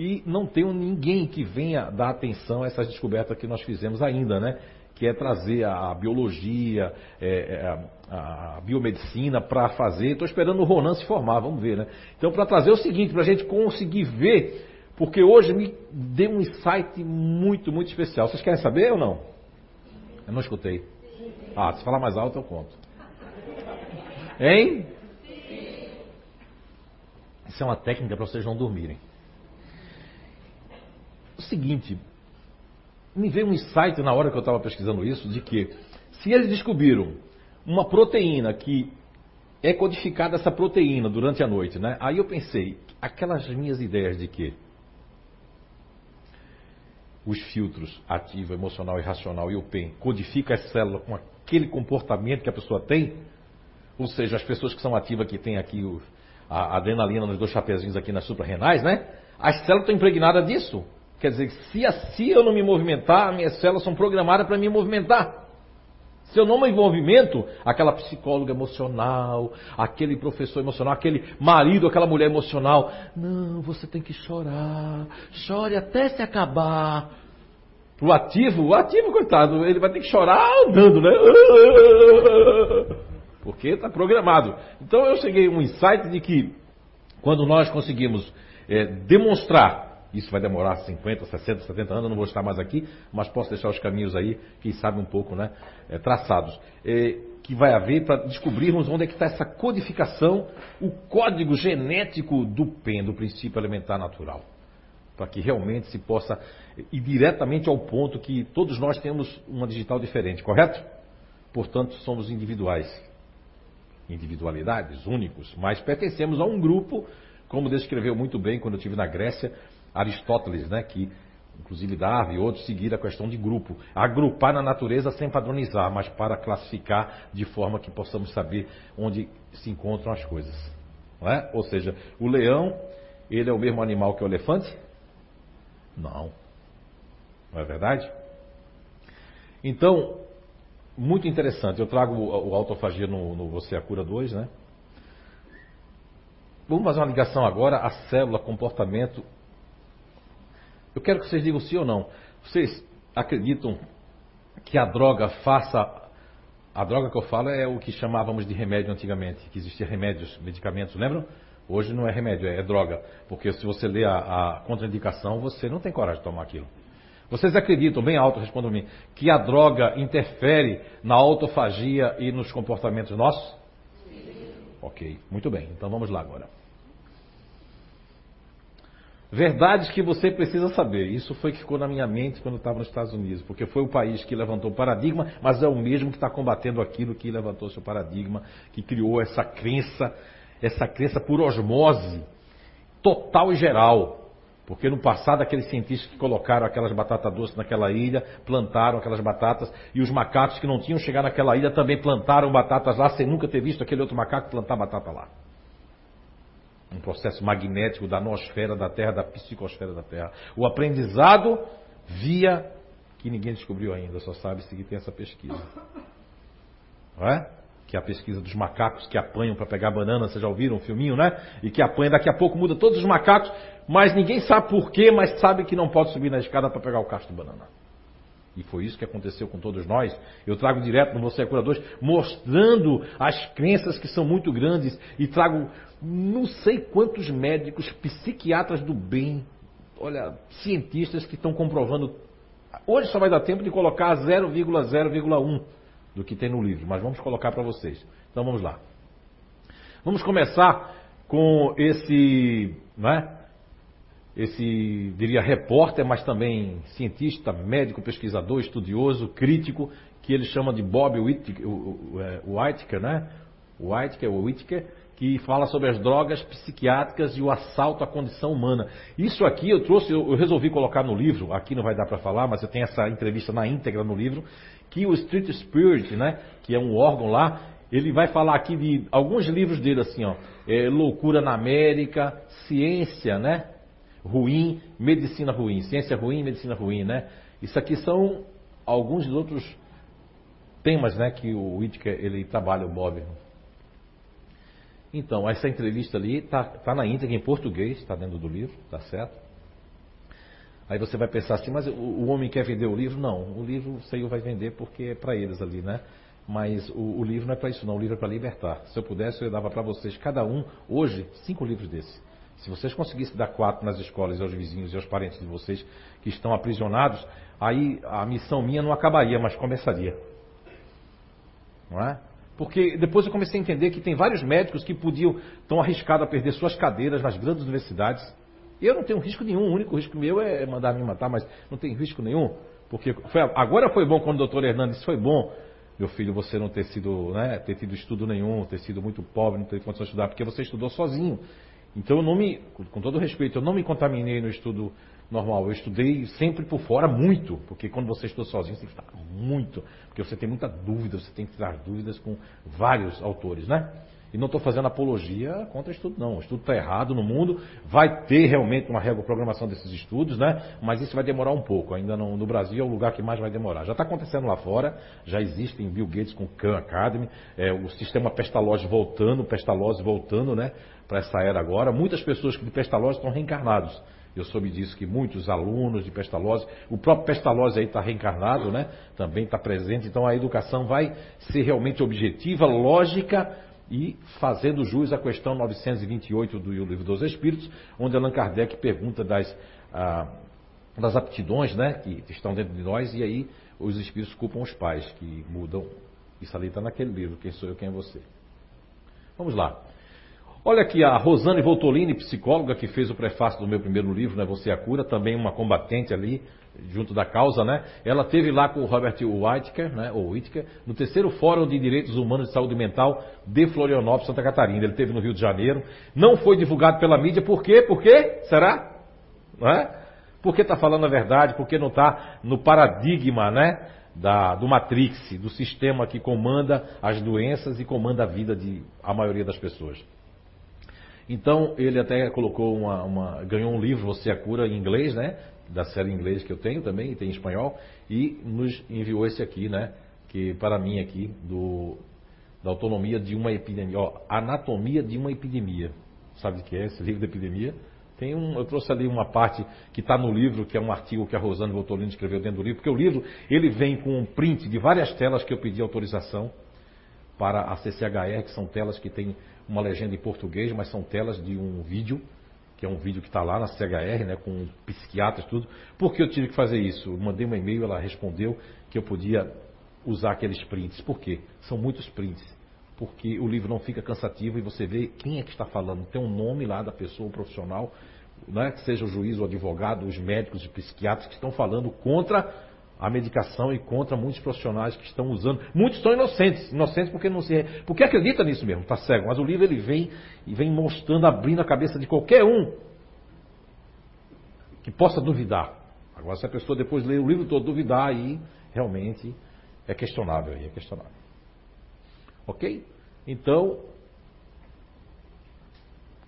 E não tenho ninguém que venha dar atenção a essas descobertas que nós fizemos ainda, né? Que é trazer a biologia, é, é, a biomedicina para fazer. Estou esperando o Ronan se formar, vamos ver, né? Então, para trazer o seguinte, para a gente conseguir ver, porque hoje me deu um insight muito, muito especial. Vocês querem saber ou não? Eu não escutei. Ah, se falar mais alto eu conto. Hein? Isso é uma técnica para vocês não dormirem o seguinte, me veio um insight na hora que eu estava pesquisando isso, de que se eles descobriram uma proteína que é codificada essa proteína durante a noite, né? Aí eu pensei, aquelas minhas ideias de que os filtros ativo, emocional e racional e o PEN codifica as células com aquele comportamento que a pessoa tem, ou seja, as pessoas que são ativas que têm aqui o, a adrenalina nos dois chapeuzinhos aqui nas suprarrenais, né? As células estão impregnadas disso. Quer dizer, se, se eu não me movimentar, minhas células são programadas para me movimentar. Se eu não me movimento, aquela psicóloga emocional, aquele professor emocional, aquele marido, aquela mulher emocional, não, você tem que chorar, chore até se acabar. O ativo, o ativo, coitado, ele vai ter que chorar andando, né? Porque está programado. Então eu cheguei a um insight de que quando nós conseguimos é, demonstrar isso vai demorar 50, 60, 70 anos, eu não vou estar mais aqui, mas posso deixar os caminhos aí, quem sabe um pouco, né, é, traçados. É, que vai haver para descobrirmos onde é que está essa codificação, o código genético do PEN, do princípio alimentar natural. Para que realmente se possa ir diretamente ao ponto que todos nós temos uma digital diferente, correto? portanto somos individuais. Individualidades, únicos, mas pertencemos a um grupo, como descreveu muito bem quando eu estive na Grécia, Aristóteles, né, que inclusive Darwin e outros seguiram a questão de grupo. Agrupar na natureza sem padronizar, mas para classificar de forma que possamos saber onde se encontram as coisas. É? Ou seja, o leão, ele é o mesmo animal que o elefante? Não. Não é verdade? Então, muito interessante. Eu trago o, autofagia no, no Você a Cura 2, né? Vamos fazer uma ligação agora à célula, comportamento. Eu quero que vocês digam sim ou não. Vocês acreditam que a droga faça. A droga que eu falo é o que chamávamos de remédio antigamente, que existia remédios, medicamentos, lembram? Hoje não é remédio, é, droga. Porque se você lê a, a contraindicação, você não tem coragem de tomar aquilo. Vocês acreditam, bem alto, respondam me que a droga interfere na autofagia e nos comportamentos nossos? Sim. Ok, muito bem. Então vamos lá agora. Verdades que você precisa saber. Isso foi que ficou na minha mente quando eu estava nos Estados Unidos, porque foi o país que levantou o paradigma, mas é o mesmo que está combatendo aquilo que levantou seu paradigma, que criou essa crença, essa crença por osmose total e geral. Porque no passado, aqueles cientistas que colocaram aquelas batatas doces naquela ilha, plantaram aquelas batatas, e os macacos que não tinham chegado naquela ilha também plantaram batatas lá, sem nunca ter visto aquele outro macaco plantar batata lá. Um processo magnético da nosfera da Terra, da psicosfera da Terra. O aprendizado via que ninguém descobriu ainda, só sabe se tem essa pesquisa. Não é? que é a pesquisa dos macacos que apanham para pegar banana, vocês já ouviram um filminho, né? E que apanha, daqui a pouco muda todos os macacos, mas ninguém sabe por quê, mas sabe que não pode subir na escada para pegar o cacho de banana. E foi isso que aconteceu com todos nós. Eu trago direto no Você é Curador, mostrando as crenças que são muito grandes e trago não sei quantos médicos, psiquiatras do bem, olha, cientistas que estão comprovando. Hoje só vai dar tempo de colocar 0,0,1 do que tem no livro, mas vamos colocar para vocês. Então vamos lá. Vamos começar com esse, né? Esse, diria, repórter, mas também cientista, médico, pesquisador, estudioso, crítico, que ele chama de Bob Whittaker, né? Whittaker, Whittaker, que fala sobre as drogas psiquiátricas e o assalto à condição humana. Isso aqui eu trouxe, eu resolvi colocar no livro, aqui não vai dar para falar, mas eu tenho essa entrevista na íntegra no livro, que o Street Spirit, né, que é um órgão lá, ele vai falar aqui de alguns livros dele assim, ó, é, Loucura na América, Ciência, né, ruim, Medicina ruim, Ciência ruim, Medicina ruim, né? Isso aqui são alguns dos outros temas, né, que o Whittaker ele trabalha, o Bob. Então, essa entrevista ali está tá na íntegra em português, está dentro do livro, tá certo? Aí você vai pensar assim, mas o, o, homem quer vender o livro? Não, o livro o Senhor vai vender porque é para eles ali, né? Mas o, o livro não é para isso não, o livro é para libertar. Se eu pudesse, eu dava para vocês, cada um, hoje, cinco livros desses. Se vocês conseguissem dar quatro nas escolas, aos vizinhos e aos parentes de vocês que estão aprisionados, aí a missão minha não acabaria, mas começaria. Não é? Porque depois eu comecei a entender que tem vários médicos que podiam, estão arriscados a perder suas cadeiras nas grandes universidades eu não tenho risco nenhum, o único risco meu é mandar me matar, mas não tem risco nenhum. Porque foi, agora foi bom quando o doutor Hernandes foi bom, meu filho, você não ter sido, né, ter tido estudo nenhum, ter sido muito pobre, não ter condição de estudar, porque você estudou sozinho. Então eu não me, com todo respeito, eu não me contaminei no estudo normal. Eu estudei sempre por fora muito, porque quando você estuda sozinho, você tem que estudar muito, porque você tem muita dúvida, você tem que tirar dúvidas com vários autores, né? E não estou fazendo apologia contra estudo, não. O estudo está errado no mundo. Vai ter realmente uma reprogramação desses estudos, né? Mas isso vai demorar um pouco. Ainda no, no Brasil é o lugar que mais vai demorar. Já está acontecendo lá fora, já existem Bill Gates com Khan Academy, é, o sistema Pestalozzi voltando, Pestalozzi voltando, né? Para essa era agora. Muitas pessoas de Pestalozzi estão reencarnados. Eu soube disso que muitos alunos de Pestalozzi, o próprio Pestalozzi aí está reencarnado, né? Também está presente. Então a educação vai ser realmente objetiva, lógica e fazendo jus à questão 928 do Livro dos Espíritos, onde Allan Kardec pergunta das, ah, das aptidões né, que estão dentro de nós, e aí os espíritos culpam os pais, que mudam. Isso ali está naquele livro, Quem Sou Eu, Quem é Você. Vamos lá. Olha aqui a Rosane Voltolini, psicóloga, que fez o prefácio do meu primeiro livro, né, Você é a Cura, também uma combatente ali junto da causa, né? Ela teve lá com o Robert Whittaker, né? Ou Whittaker, no terceiro Fórum de Direitos Humanos e Saúde Mental de Florianópolis, Santa Catarina. Ele teve no Rio de Janeiro. Não foi divulgado pela mídia, por quê? Por quê? Será? Não é? Porque está falando a verdade, porque não está no paradigma, né? Da, do Matrix, do sistema que comanda as doenças e comanda a vida de a maioria das pessoas. Então ele até colocou uma, uma, ganhou um livro Você a cura em inglês, né? Da série em inglês que eu tenho também e tem em espanhol e nos enviou esse aqui, né? Que para mim aqui do da autonomia de uma epidemia, ó, anatomia de uma epidemia. Sabe o que é esse livro da epidemia? Tem um, eu trouxe ali uma parte que está no livro, que é um artigo que a Rosane Voltolino escreveu dentro do livro, porque o livro ele vem com um print de várias telas que eu pedi autorização para a CCHR, que são telas que têm uma legenda em português, mas são telas de um vídeo, que é um vídeo que está lá na CHR, né, com psiquiatras tudo. Por que eu tive que fazer isso? Eu mandei um e-mail, ela respondeu que eu podia usar aqueles prints. Por quê? São muitos prints. Porque o livro não fica cansativo e você vê quem é que está falando. Tem um nome lá da pessoa, o profissional, né, que seja o juiz, o advogado, os médicos, os psiquiatras que estão falando contra a medicação e contra muitos profissionais que estão usando. Muitos são inocentes, inocentes porque não se porque acredita nisso mesmo, está cego. Mas o livro ele vem e vem mostrando, abrindo a cabeça de qualquer um que possa duvidar. Agora, se a pessoa depois ler o livro todo duvidar, aí realmente é questionável, aí é questionável. Ok? Então,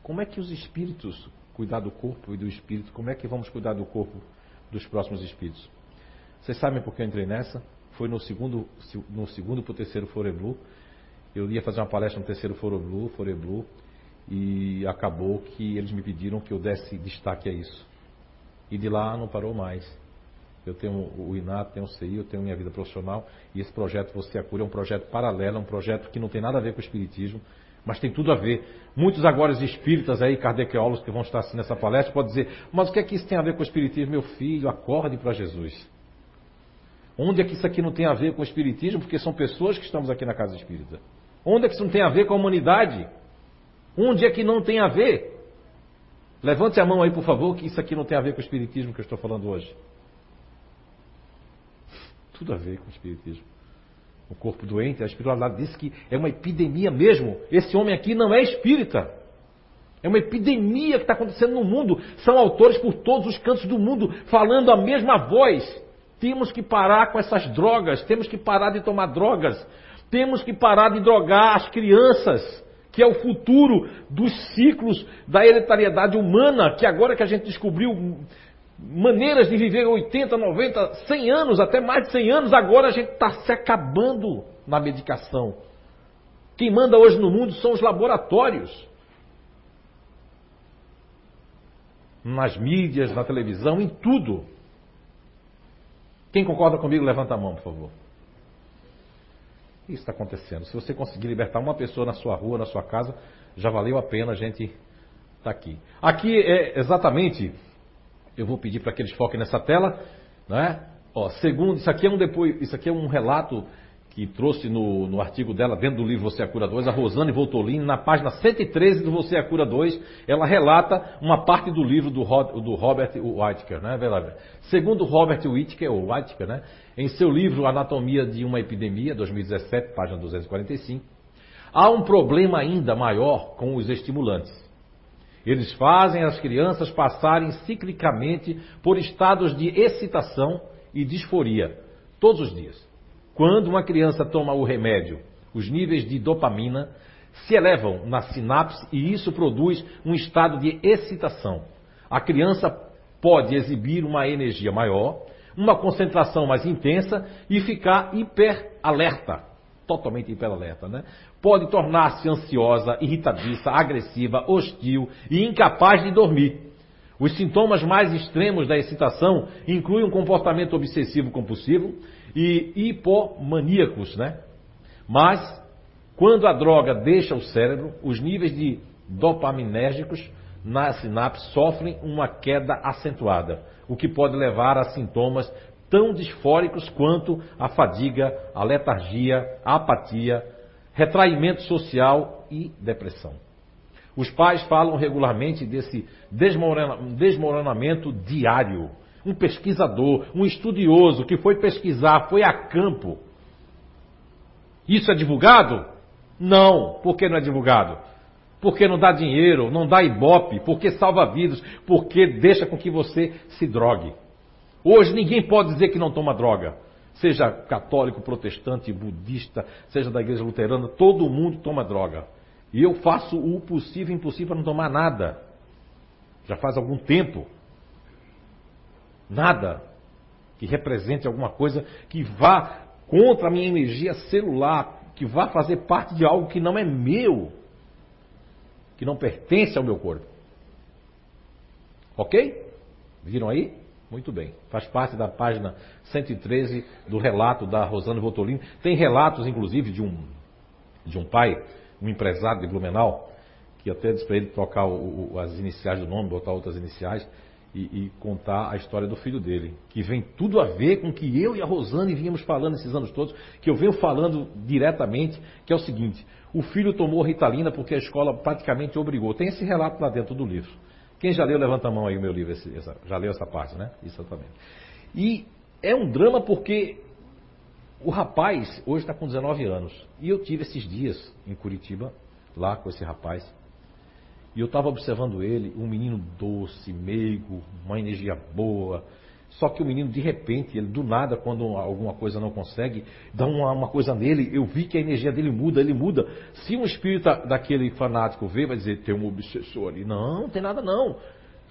como é que os espíritos cuidar do corpo e do espírito? Como é que vamos cuidar do corpo dos próximos espíritos? Vocês sabem por que eu entrei nessa? Foi no segundo, no segundo para o terceiro Foreblu. Eu ia fazer uma palestra no terceiro Foreblu, Foreblu, e acabou que eles me pediram que eu desse destaque a isso. E de lá não parou mais. Eu tenho o INAT, tenho o CI, eu tenho minha vida profissional, e esse projeto Você a Cura é um projeto paralelo, é um projeto que não tem nada a ver com o Espiritismo, mas tem tudo a ver. Muitos agora espíritas aí, kardecólogos que vão estar assim nessa palestra, podem dizer, mas o que é que isso tem a ver com o Espiritismo? Meu filho, acorde para Jesus. Onde é que isso aqui não tem a ver com o Espiritismo? Porque são pessoas que estamos aqui na casa espírita. Onde é que isso não tem a ver com a humanidade? Onde é que não tem a ver? Levante a mão aí, por favor, que isso aqui não tem a ver com o Espiritismo que eu estou falando hoje. Tudo a ver com o Espiritismo. O corpo doente, a espiritualidade disse que é uma epidemia mesmo. Esse homem aqui não é espírita. É uma epidemia que está acontecendo no mundo. São autores por todos os cantos do mundo falando a mesma voz. Temos que parar com essas drogas, temos que parar de tomar drogas, temos que parar de drogar as crianças, que é o futuro dos ciclos da hereditariedade humana, que agora que a gente descobriu maneiras de viver 80, 90, 100 anos, até mais de 100 anos, agora a gente está se acabando na medicação. Quem manda hoje no mundo são os laboratórios. Nas mídias, na televisão, em tudo. Quem concorda comigo, levanta a mão, por favor. Isso está acontecendo. Se você conseguir libertar uma pessoa na sua rua, na sua casa, já valeu a pena a gente estar tá aqui. Aqui é exatamente, eu vou pedir para que eles foquem nessa tela, né? Ó, segundo, isso aqui é um depois, isso aqui é um relato que trouxe no, no, artigo dela, dentro do livro Você é Cura 2, a Rosane Voltolini, na página 113 do Você é Cura 2, ela relata uma parte do livro do, do Robert Whittaker, né? Segundo Robert Whittaker, ou Whittaker, né? em seu livro Anatomia de uma Epidemia, 2017, página 245, há um problema ainda maior com os estimulantes. Eles fazem as crianças passarem ciclicamente por estados de excitação e disforia, todos os dias. Quando uma criança toma o remédio, os níveis de dopamina se elevam na sinapse e isso produz um estado de excitação. A criança pode exibir uma energia maior, uma concentração mais intensa e ficar hiperalerta, totalmente hiperalerta, né? Pode tornar-se ansiosa, irritadiça, agressiva, hostil e incapaz de dormir. Os sintomas mais extremos da excitação incluem um comportamento obsessivo compulsivo, e hipomaníacos, né? Mas, quando a droga deixa o cérebro, os níveis de dopaminérgicos na sinapse sofrem uma queda acentuada, o que pode levar a sintomas tão disfóricos quanto a fadiga, a letargia, a apatia, retraimento social e depressão. Os pais falam regularmente desse desmoronamento diário um pesquisador, um estudioso que foi pesquisar, foi a campo. Isso é divulgado? Não. Por que não é divulgado? Porque não dá dinheiro, não dá ibope, porque salva vidas, porque deixa com que você se drogue. Hoje ninguém pode dizer que não toma droga. Seja católico, protestante, budista, seja da igreja luterana, todo mundo toma droga. E eu faço o possível e impossível para não tomar nada. Já faz algum tempo. Nada que represente alguma coisa que vá contra a minha energia celular, que vá fazer parte de algo que não é meu, que não pertence ao meu corpo. Ok? Viram aí? Muito bem. Faz parte da página 113 do relato da Rosana Votolini. Tem relatos, inclusive, de um, de um pai, um empresário de Blumenau, que até disse para ele trocar o, o, as iniciais do nome, botar outras iniciais e, e, contar a história do filho dele, que vem tudo a ver com que eu e a Rosane vínhamos falando esses anos todos, que eu venho falando diretamente, que é o seguinte: o filho tomou Ritalina porque a escola praticamente obrigou. Tem esse relato lá dentro do livro. Quem já leu, levanta a mão aí o meu livro, esse, essa, já leu essa parte, né? Exatamente. E é um drama porque o rapaz hoje está com 19 anos. E eu tive esses dias em Curitiba, lá com esse rapaz. E eu estava observando ele, um menino doce, meigo, uma energia boa, só que o menino, de repente, ele do nada, quando alguma coisa não consegue, dá uma, uma, coisa nele. Eu vi que a energia dele muda, ele muda. Se um espírito daquele fanático ver, vai dizer, tem um obsessor ali. Não, não tem nada não.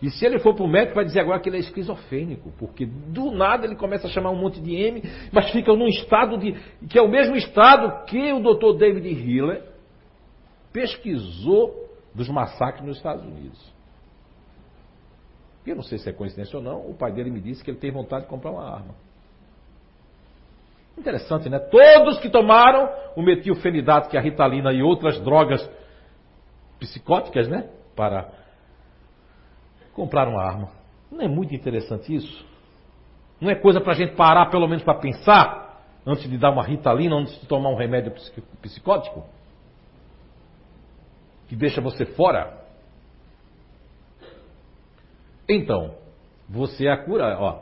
E se ele for para o médico, vai dizer agora que ele é esquizofrênico, porque do nada ele começa a chamar um monte de M, mas fica num estado de. que é o mesmo estado que o Dr. David Hiller pesquisou dos massacres nos Estados Unidos. Eu não sei se é coincidência ou não, o pai dele me disse que ele tem vontade de comprar uma arma. Interessante, né? Todos que tomaram o metilfenidato, que é a ritalina e outras drogas psicóticas, né? Para comprar uma arma. Não é muito interessante isso? Não é coisa para a gente parar, pelo menos para pensar, antes de dar uma ritalina, antes de tomar um remédio psicótico? Que deixa você fora? Então, você é a cura, ó.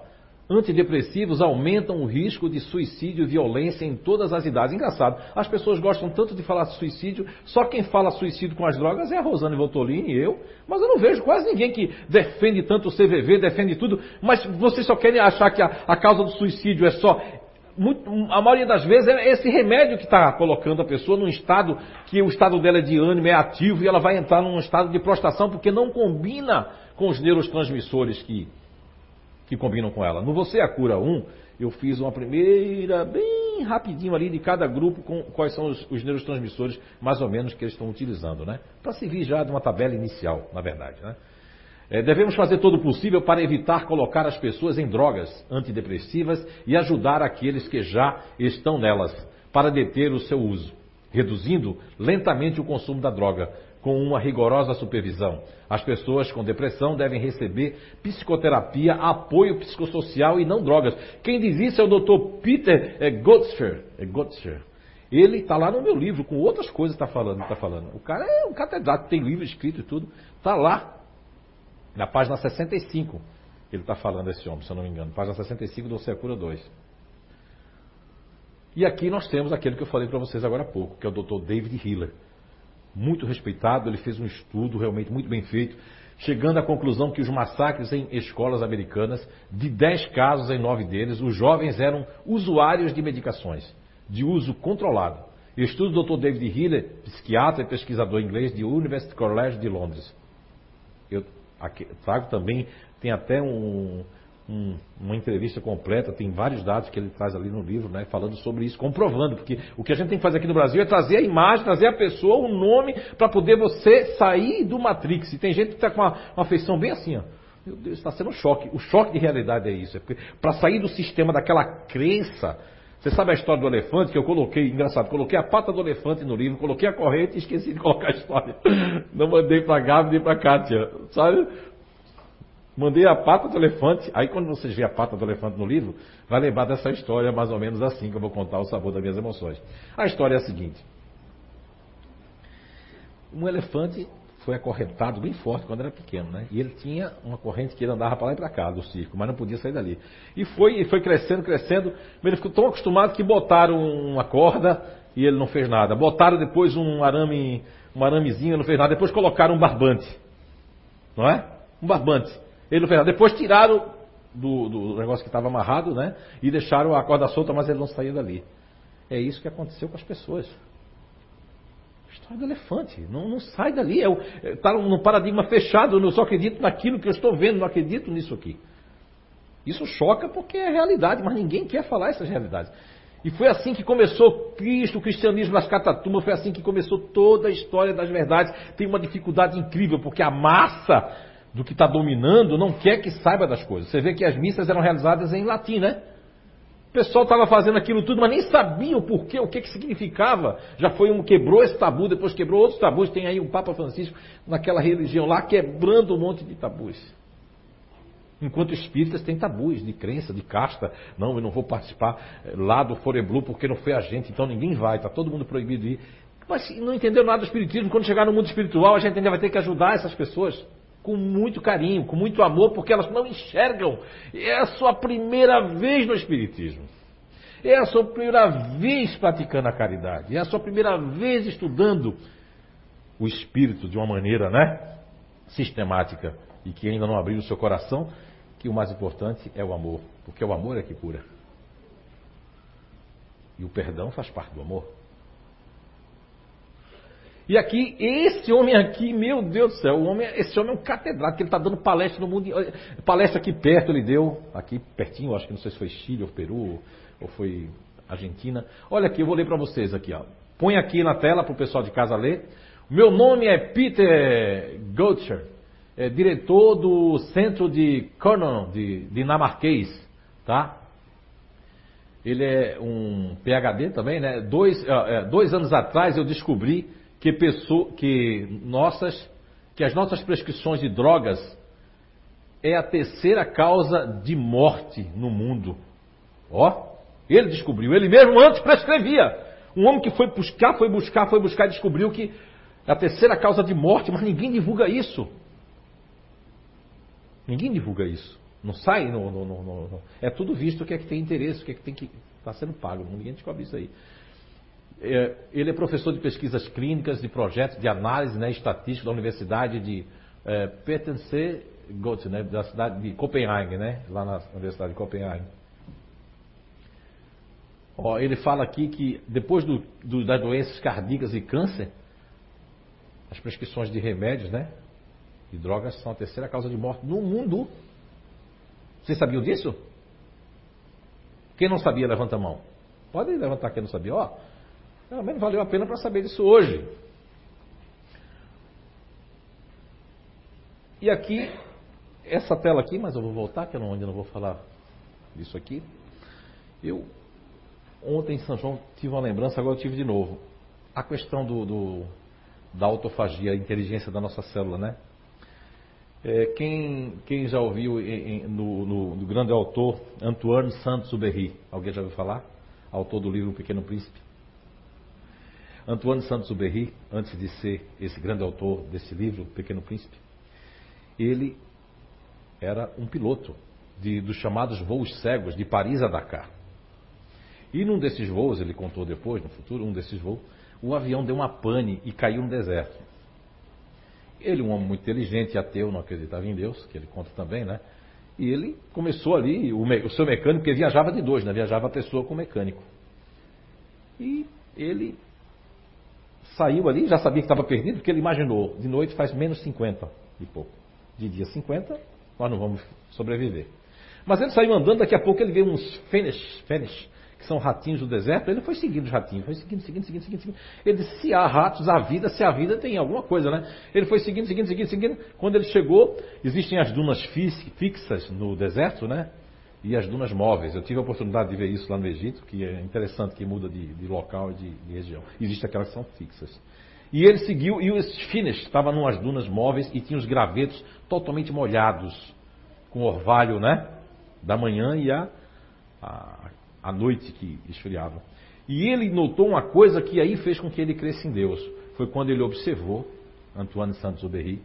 Antidepressivos aumentam o risco de suicídio e violência em todas as idades. Engraçado, as pessoas gostam tanto de falar suicídio, só quem fala suicídio com as drogas é a Rosane Voltolini e eu, mas eu não vejo quase ninguém que defende tanto o CVV, defende tudo, mas vocês só querem achar que a, a causa do suicídio é só muito, a maioria das vezes é esse remédio que está colocando a pessoa num estado que o estado dela é de ânimo, é ativo e ela vai entrar num estado de prostração porque não combina com os neurotransmissores que, que combinam com ela. No Você a Cura 1, eu fiz uma primeira, bem rapidinho ali de cada grupo, com quais são os, os neurotransmissores mais ou menos que eles estão utilizando, né? Para servir já de uma tabela inicial, na verdade, né? É, devemos fazer todo o possível para evitar colocar as pessoas em drogas antidepressivas e ajudar aqueles que já estão nelas para deter o seu uso, reduzindo lentamente o consumo da droga, com uma rigorosa supervisão. As pessoas com depressão devem receber psicoterapia, apoio psicossocial e não drogas. Quem diz isso é o Dr. Peter é. É Gotscher. Ele está lá no meu livro, com outras coisas está falando, tá falando. O cara é um catedrático, tem livro escrito e tudo. Está lá na página 65, ele está falando esse homem, se eu não me engano. Página 65 do Secura 2. E aqui nós temos aquele que eu falei para vocês agora há pouco, que é o Dr. David Hiller. Muito respeitado, ele fez um estudo realmente muito bem feito, chegando à conclusão que os massacres em escolas americanas, de 10 casos em 9 deles, os jovens eram usuários de medicações, de uso controlado. Estudo do Dr. David Hiller, psiquiatra e pesquisador inglês de University College de Londres. Eu Aqui, trago também, tem até um, um, uma entrevista completa, tem vários dados que ele traz ali no livro, né, falando sobre isso, comprovando, porque o que a gente tem que fazer aqui no Brasil é trazer a imagem, trazer a pessoa, o nome, para poder você sair do Matrix. E tem gente que está com uma, uma feição bem assim, ó. Meu Deus, está sendo um choque. O choque de realidade é isso. É para sair do sistema daquela crença. Você sabe a história do elefante que eu coloquei, engraçado, coloquei a pata do elefante no livro, coloquei a corrente e esqueci de colocar a história. Não mandei para Gabi nem para Kátia, sabe? Mandei a pata do elefante. Aí quando vocês verem a pata do elefante no livro, vai lembrar dessa história mais ou menos assim que eu vou contar o sabor das minhas emoções. A história é a seguinte. Um elefante foi acorrentado bem forte quando era pequeno, né? E ele tinha uma corrente que ele andava para lá e para cá do circo, mas não podia sair dali. E foi, e foi crescendo, crescendo. Ele ficou tão acostumado que botaram uma corda e ele não fez nada. Botaram depois um arame, um aramezinho, ele não fez nada. Depois colocaram um barbante, não é? Um barbante. Ele não fez nada. Depois tiraram do, do negócio que estava amarrado, né? E deixaram a corda solta, mas ele não saía dali. É isso que aconteceu com as pessoas. História do elefante. Não, não sai dali. Está é, num paradigma fechado. Eu só acredito naquilo que eu estou vendo, não acredito nisso aqui. Isso choca porque é realidade, mas ninguém quer falar essas realidades. E foi assim que começou Cristo, o cristianismo nas catatumbas, foi assim que começou toda a história das verdades. Tem uma dificuldade incrível, porque a massa do que está dominando não quer que saiba das coisas. Você vê que as missas eram realizadas em latim, né? O pessoal estava fazendo aquilo tudo, mas nem sabia o porquê, o que, que significava. Já foi um quebrou esse tabu, depois quebrou outros tabus. Tem aí o Papa Francisco naquela religião lá quebrando um monte de tabus. Enquanto espíritas têm tabus de crença, de casta. Não, eu não vou participar eh, lá do Foreblu porque não foi a gente, então ninguém vai, está todo mundo proibido de ir. Mas não entendeu nada do espiritismo. Quando chegar no mundo espiritual, a gente ainda vai ter que ajudar essas pessoas com muito carinho, com muito amor, porque elas não enxergam. É a sua primeira vez no Espiritismo. É a sua primeira vez praticando a caridade. É a sua primeira vez estudando o Espírito de uma maneira né, sistemática e que ainda não abriu o seu coração, que o mais importante é o amor, porque o amor é que cura. E o perdão faz parte do amor. E aqui, esse homem aqui, meu Deus do céu, o homem, esse homem é um catedrático, ele está dando palestra no mundo. Palestra aqui perto ele deu, aqui pertinho, acho que não sei se foi Chile ou Peru, ou foi Argentina. Olha aqui, eu vou ler para vocês aqui, ó. Põe aqui na tela para o pessoal de casa ler. Meu nome é Peter Gotcher, é diretor do Centro de Cornell, de dinamarquês, tá? Ele é um PhD também, né? Dois, é, dois anos atrás eu descobri que, pessoa, que, nossas, que as nossas prescrições de drogas é a terceira causa de morte no mundo. Ó, ele descobriu, ele mesmo antes prescrevia. Um homem que foi buscar, foi buscar, foi buscar e descobriu que é a terceira causa de morte, mas ninguém divulga isso. Ninguém divulga isso. Não sai, no, no, no, é tudo visto o que é que tem interesse, o que é que tem que está sendo pago. Ninguém descobre isso aí. É, ele é professor de pesquisas clínicas, de projetos de análise né, estatística da Universidade de é, Pertencer né, da cidade de Copenhague, né, lá na Universidade de Copenhague. Ó, ele fala aqui que depois do, do, das doenças cardíacas e câncer, as prescrições de remédios, né, de drogas são a terceira causa de morte no mundo. Vocês sabiam disso? Quem não sabia, levanta a mão. Pode levantar quem não sabia. Ó, pelo menos valeu a pena para saber disso hoje. E aqui, essa tela aqui, mas eu vou voltar, que eu não, não vou falar disso aqui. Eu, ontem em São João, tive uma lembrança, agora eu tive de novo. A questão do, do da autofagia, a inteligência da nossa célula, né? É, quem, quem, já ouviu em, em, no, no, no, grande autor Antoine Saint-Exupéry? Alguém já ouviu falar? Autor do livro O Pequeno Príncipe. Antoine Saint-Exupéry, antes de ser esse grande autor desse livro, Pequeno Príncipe, ele era um piloto de, dos chamados voos cegos de Paris a Dakar. E num desses voos, ele contou depois, no futuro, um desses voos, o avião deu uma pane e caiu no deserto. Ele, um homem muito inteligente, ateu, não acreditava em Deus, que ele conta também, né? E ele começou ali, o, o seu mecânico, porque viajava de dois, né? Viajava a pessoa com o mecânico. E ele saiu ali, já sabia que estava perdido, porque ele imaginou, de noite faz menos 50 e pouco. De dia 50, nós não vamos sobreviver. Mas ele saiu andando, daqui a pouco ele vê uns fênix, fênix que são ratinhos do deserto, ele foi seguindo os ratinhos, foi seguindo, seguindo, seguindo, seguindo, seguindo. Ele disse, se há ratos, há vida, se há vida tem alguma coisa, né? Ele foi seguindo, seguindo, seguindo, seguindo. Quando ele chegou, existem as dunas fixas no deserto, né? E as dunas móveis. Eu tive a oportunidade de ver isso lá no Egito, que é interessante que muda de, de local e de, de, região. Existem aquelas que são fixas. E ele seguiu, e os Fines estavam numas dunas móveis e tinha os gravetos totalmente molhados, com orvalho, né? Da manhã e a, a, a noite que esfriava. E ele notou uma coisa que aí fez com que ele cresça em Deus. Foi quando ele observou Antoine Saint-Exupéry,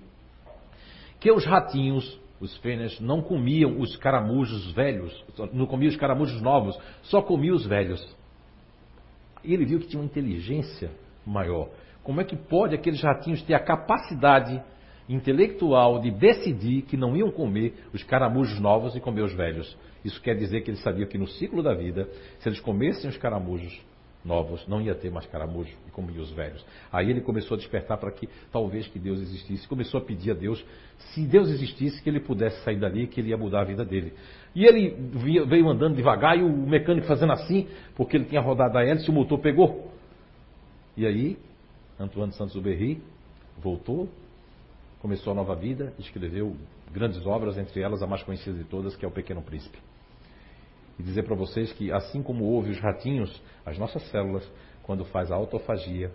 que os ratinhos, os fênix, não comiam os caramujos velhos, não comiam os caramujos novos, só comiam os velhos. E ele viu que tinha uma inteligência maior. Como é que pode aqueles ratinhos ter a capacidade intelectual de decidir que não iam comer os caramujos novos e comer os velhos? Isso quer dizer que ele sabia que no ciclo da vida, se eles comessem os caramujos novos, não ia ter mais caramujo e comia os velhos. Aí ele começou a despertar para que talvez que Deus existisse, começou a pedir a Deus, se Deus existisse, que ele pudesse sair dali, que ele ia mudar a vida dele. E ele veio andando devagar e o mecânico fazendo assim, porque ele tinha rodado a hélice, o motor pegou. E aí, Antoine Santos Uberry voltou, começou a nova vida, escreveu grandes obras, entre elas a mais conhecida de todas, que é O Pequeno Príncipe e dizer para vocês que, assim como houve os ratinhos, as nossas células, quando faz a autofagia,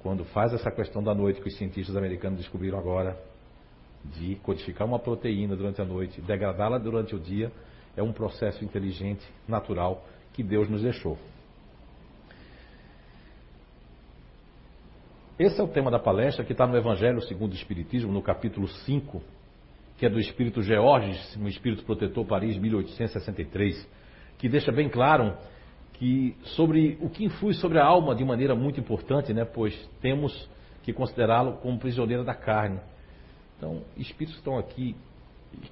quando faz essa questão da noite que os cientistas americanos descobriram agora, de codificar uma proteína durante a noite, degradá-la durante o dia, é um processo inteligente, natural, que Deus nos deixou. Esse é o tema da palestra que está no Evangelho segundo o Espiritismo, no capítulo 5, que é do espírito Georges, um espírito protetor Paris 1863, que deixa bem claro que sobre o que influi sobre a alma de maneira muito importante, né, pois temos que considerá-lo como prisioneiro da carne. Então, espíritos estão aqui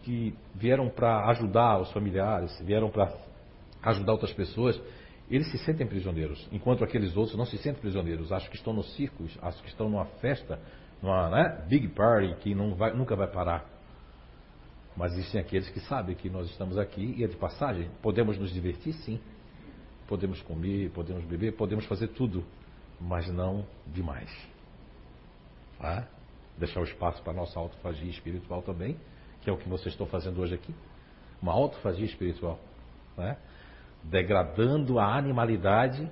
que vieram para ajudar os familiares, vieram para ajudar outras pessoas, eles se sentem prisioneiros, enquanto aqueles outros não se sentem prisioneiros, acham que estão nos circos, acham que estão numa festa, numa né, big party que vai, nunca vai parar. Mas existem aqueles que sabem que nós estamos aqui e é de passagem. Podemos nos divertir, sim. Podemos comer, podemos beber, podemos fazer tudo, mas não demais. Tá? Deixar o espaço para a nossa autofagia espiritual também, que é o que vocês estão fazendo hoje aqui. Uma autofagia espiritual. Né? Degradando a animalidade,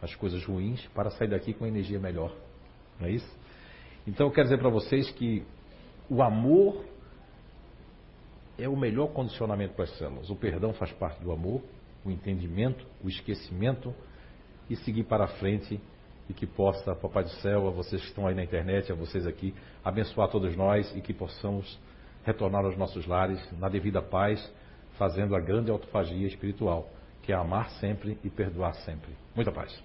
as coisas ruins, para sair daqui com energia melhor. Não é isso? Então eu quero dizer para vocês que o amor é o melhor condicionamento para as células. O perdão faz parte do amor, o entendimento, o esquecimento e seguir para frente e que possa, Papai do Céu, a vocês que estão aí na internet, a vocês aqui, abençoar todos nós e que possamos retornar aos nossos lares na devida paz, fazendo a grande autofagia espiritual, que é amar sempre e perdoar sempre. Muita paz.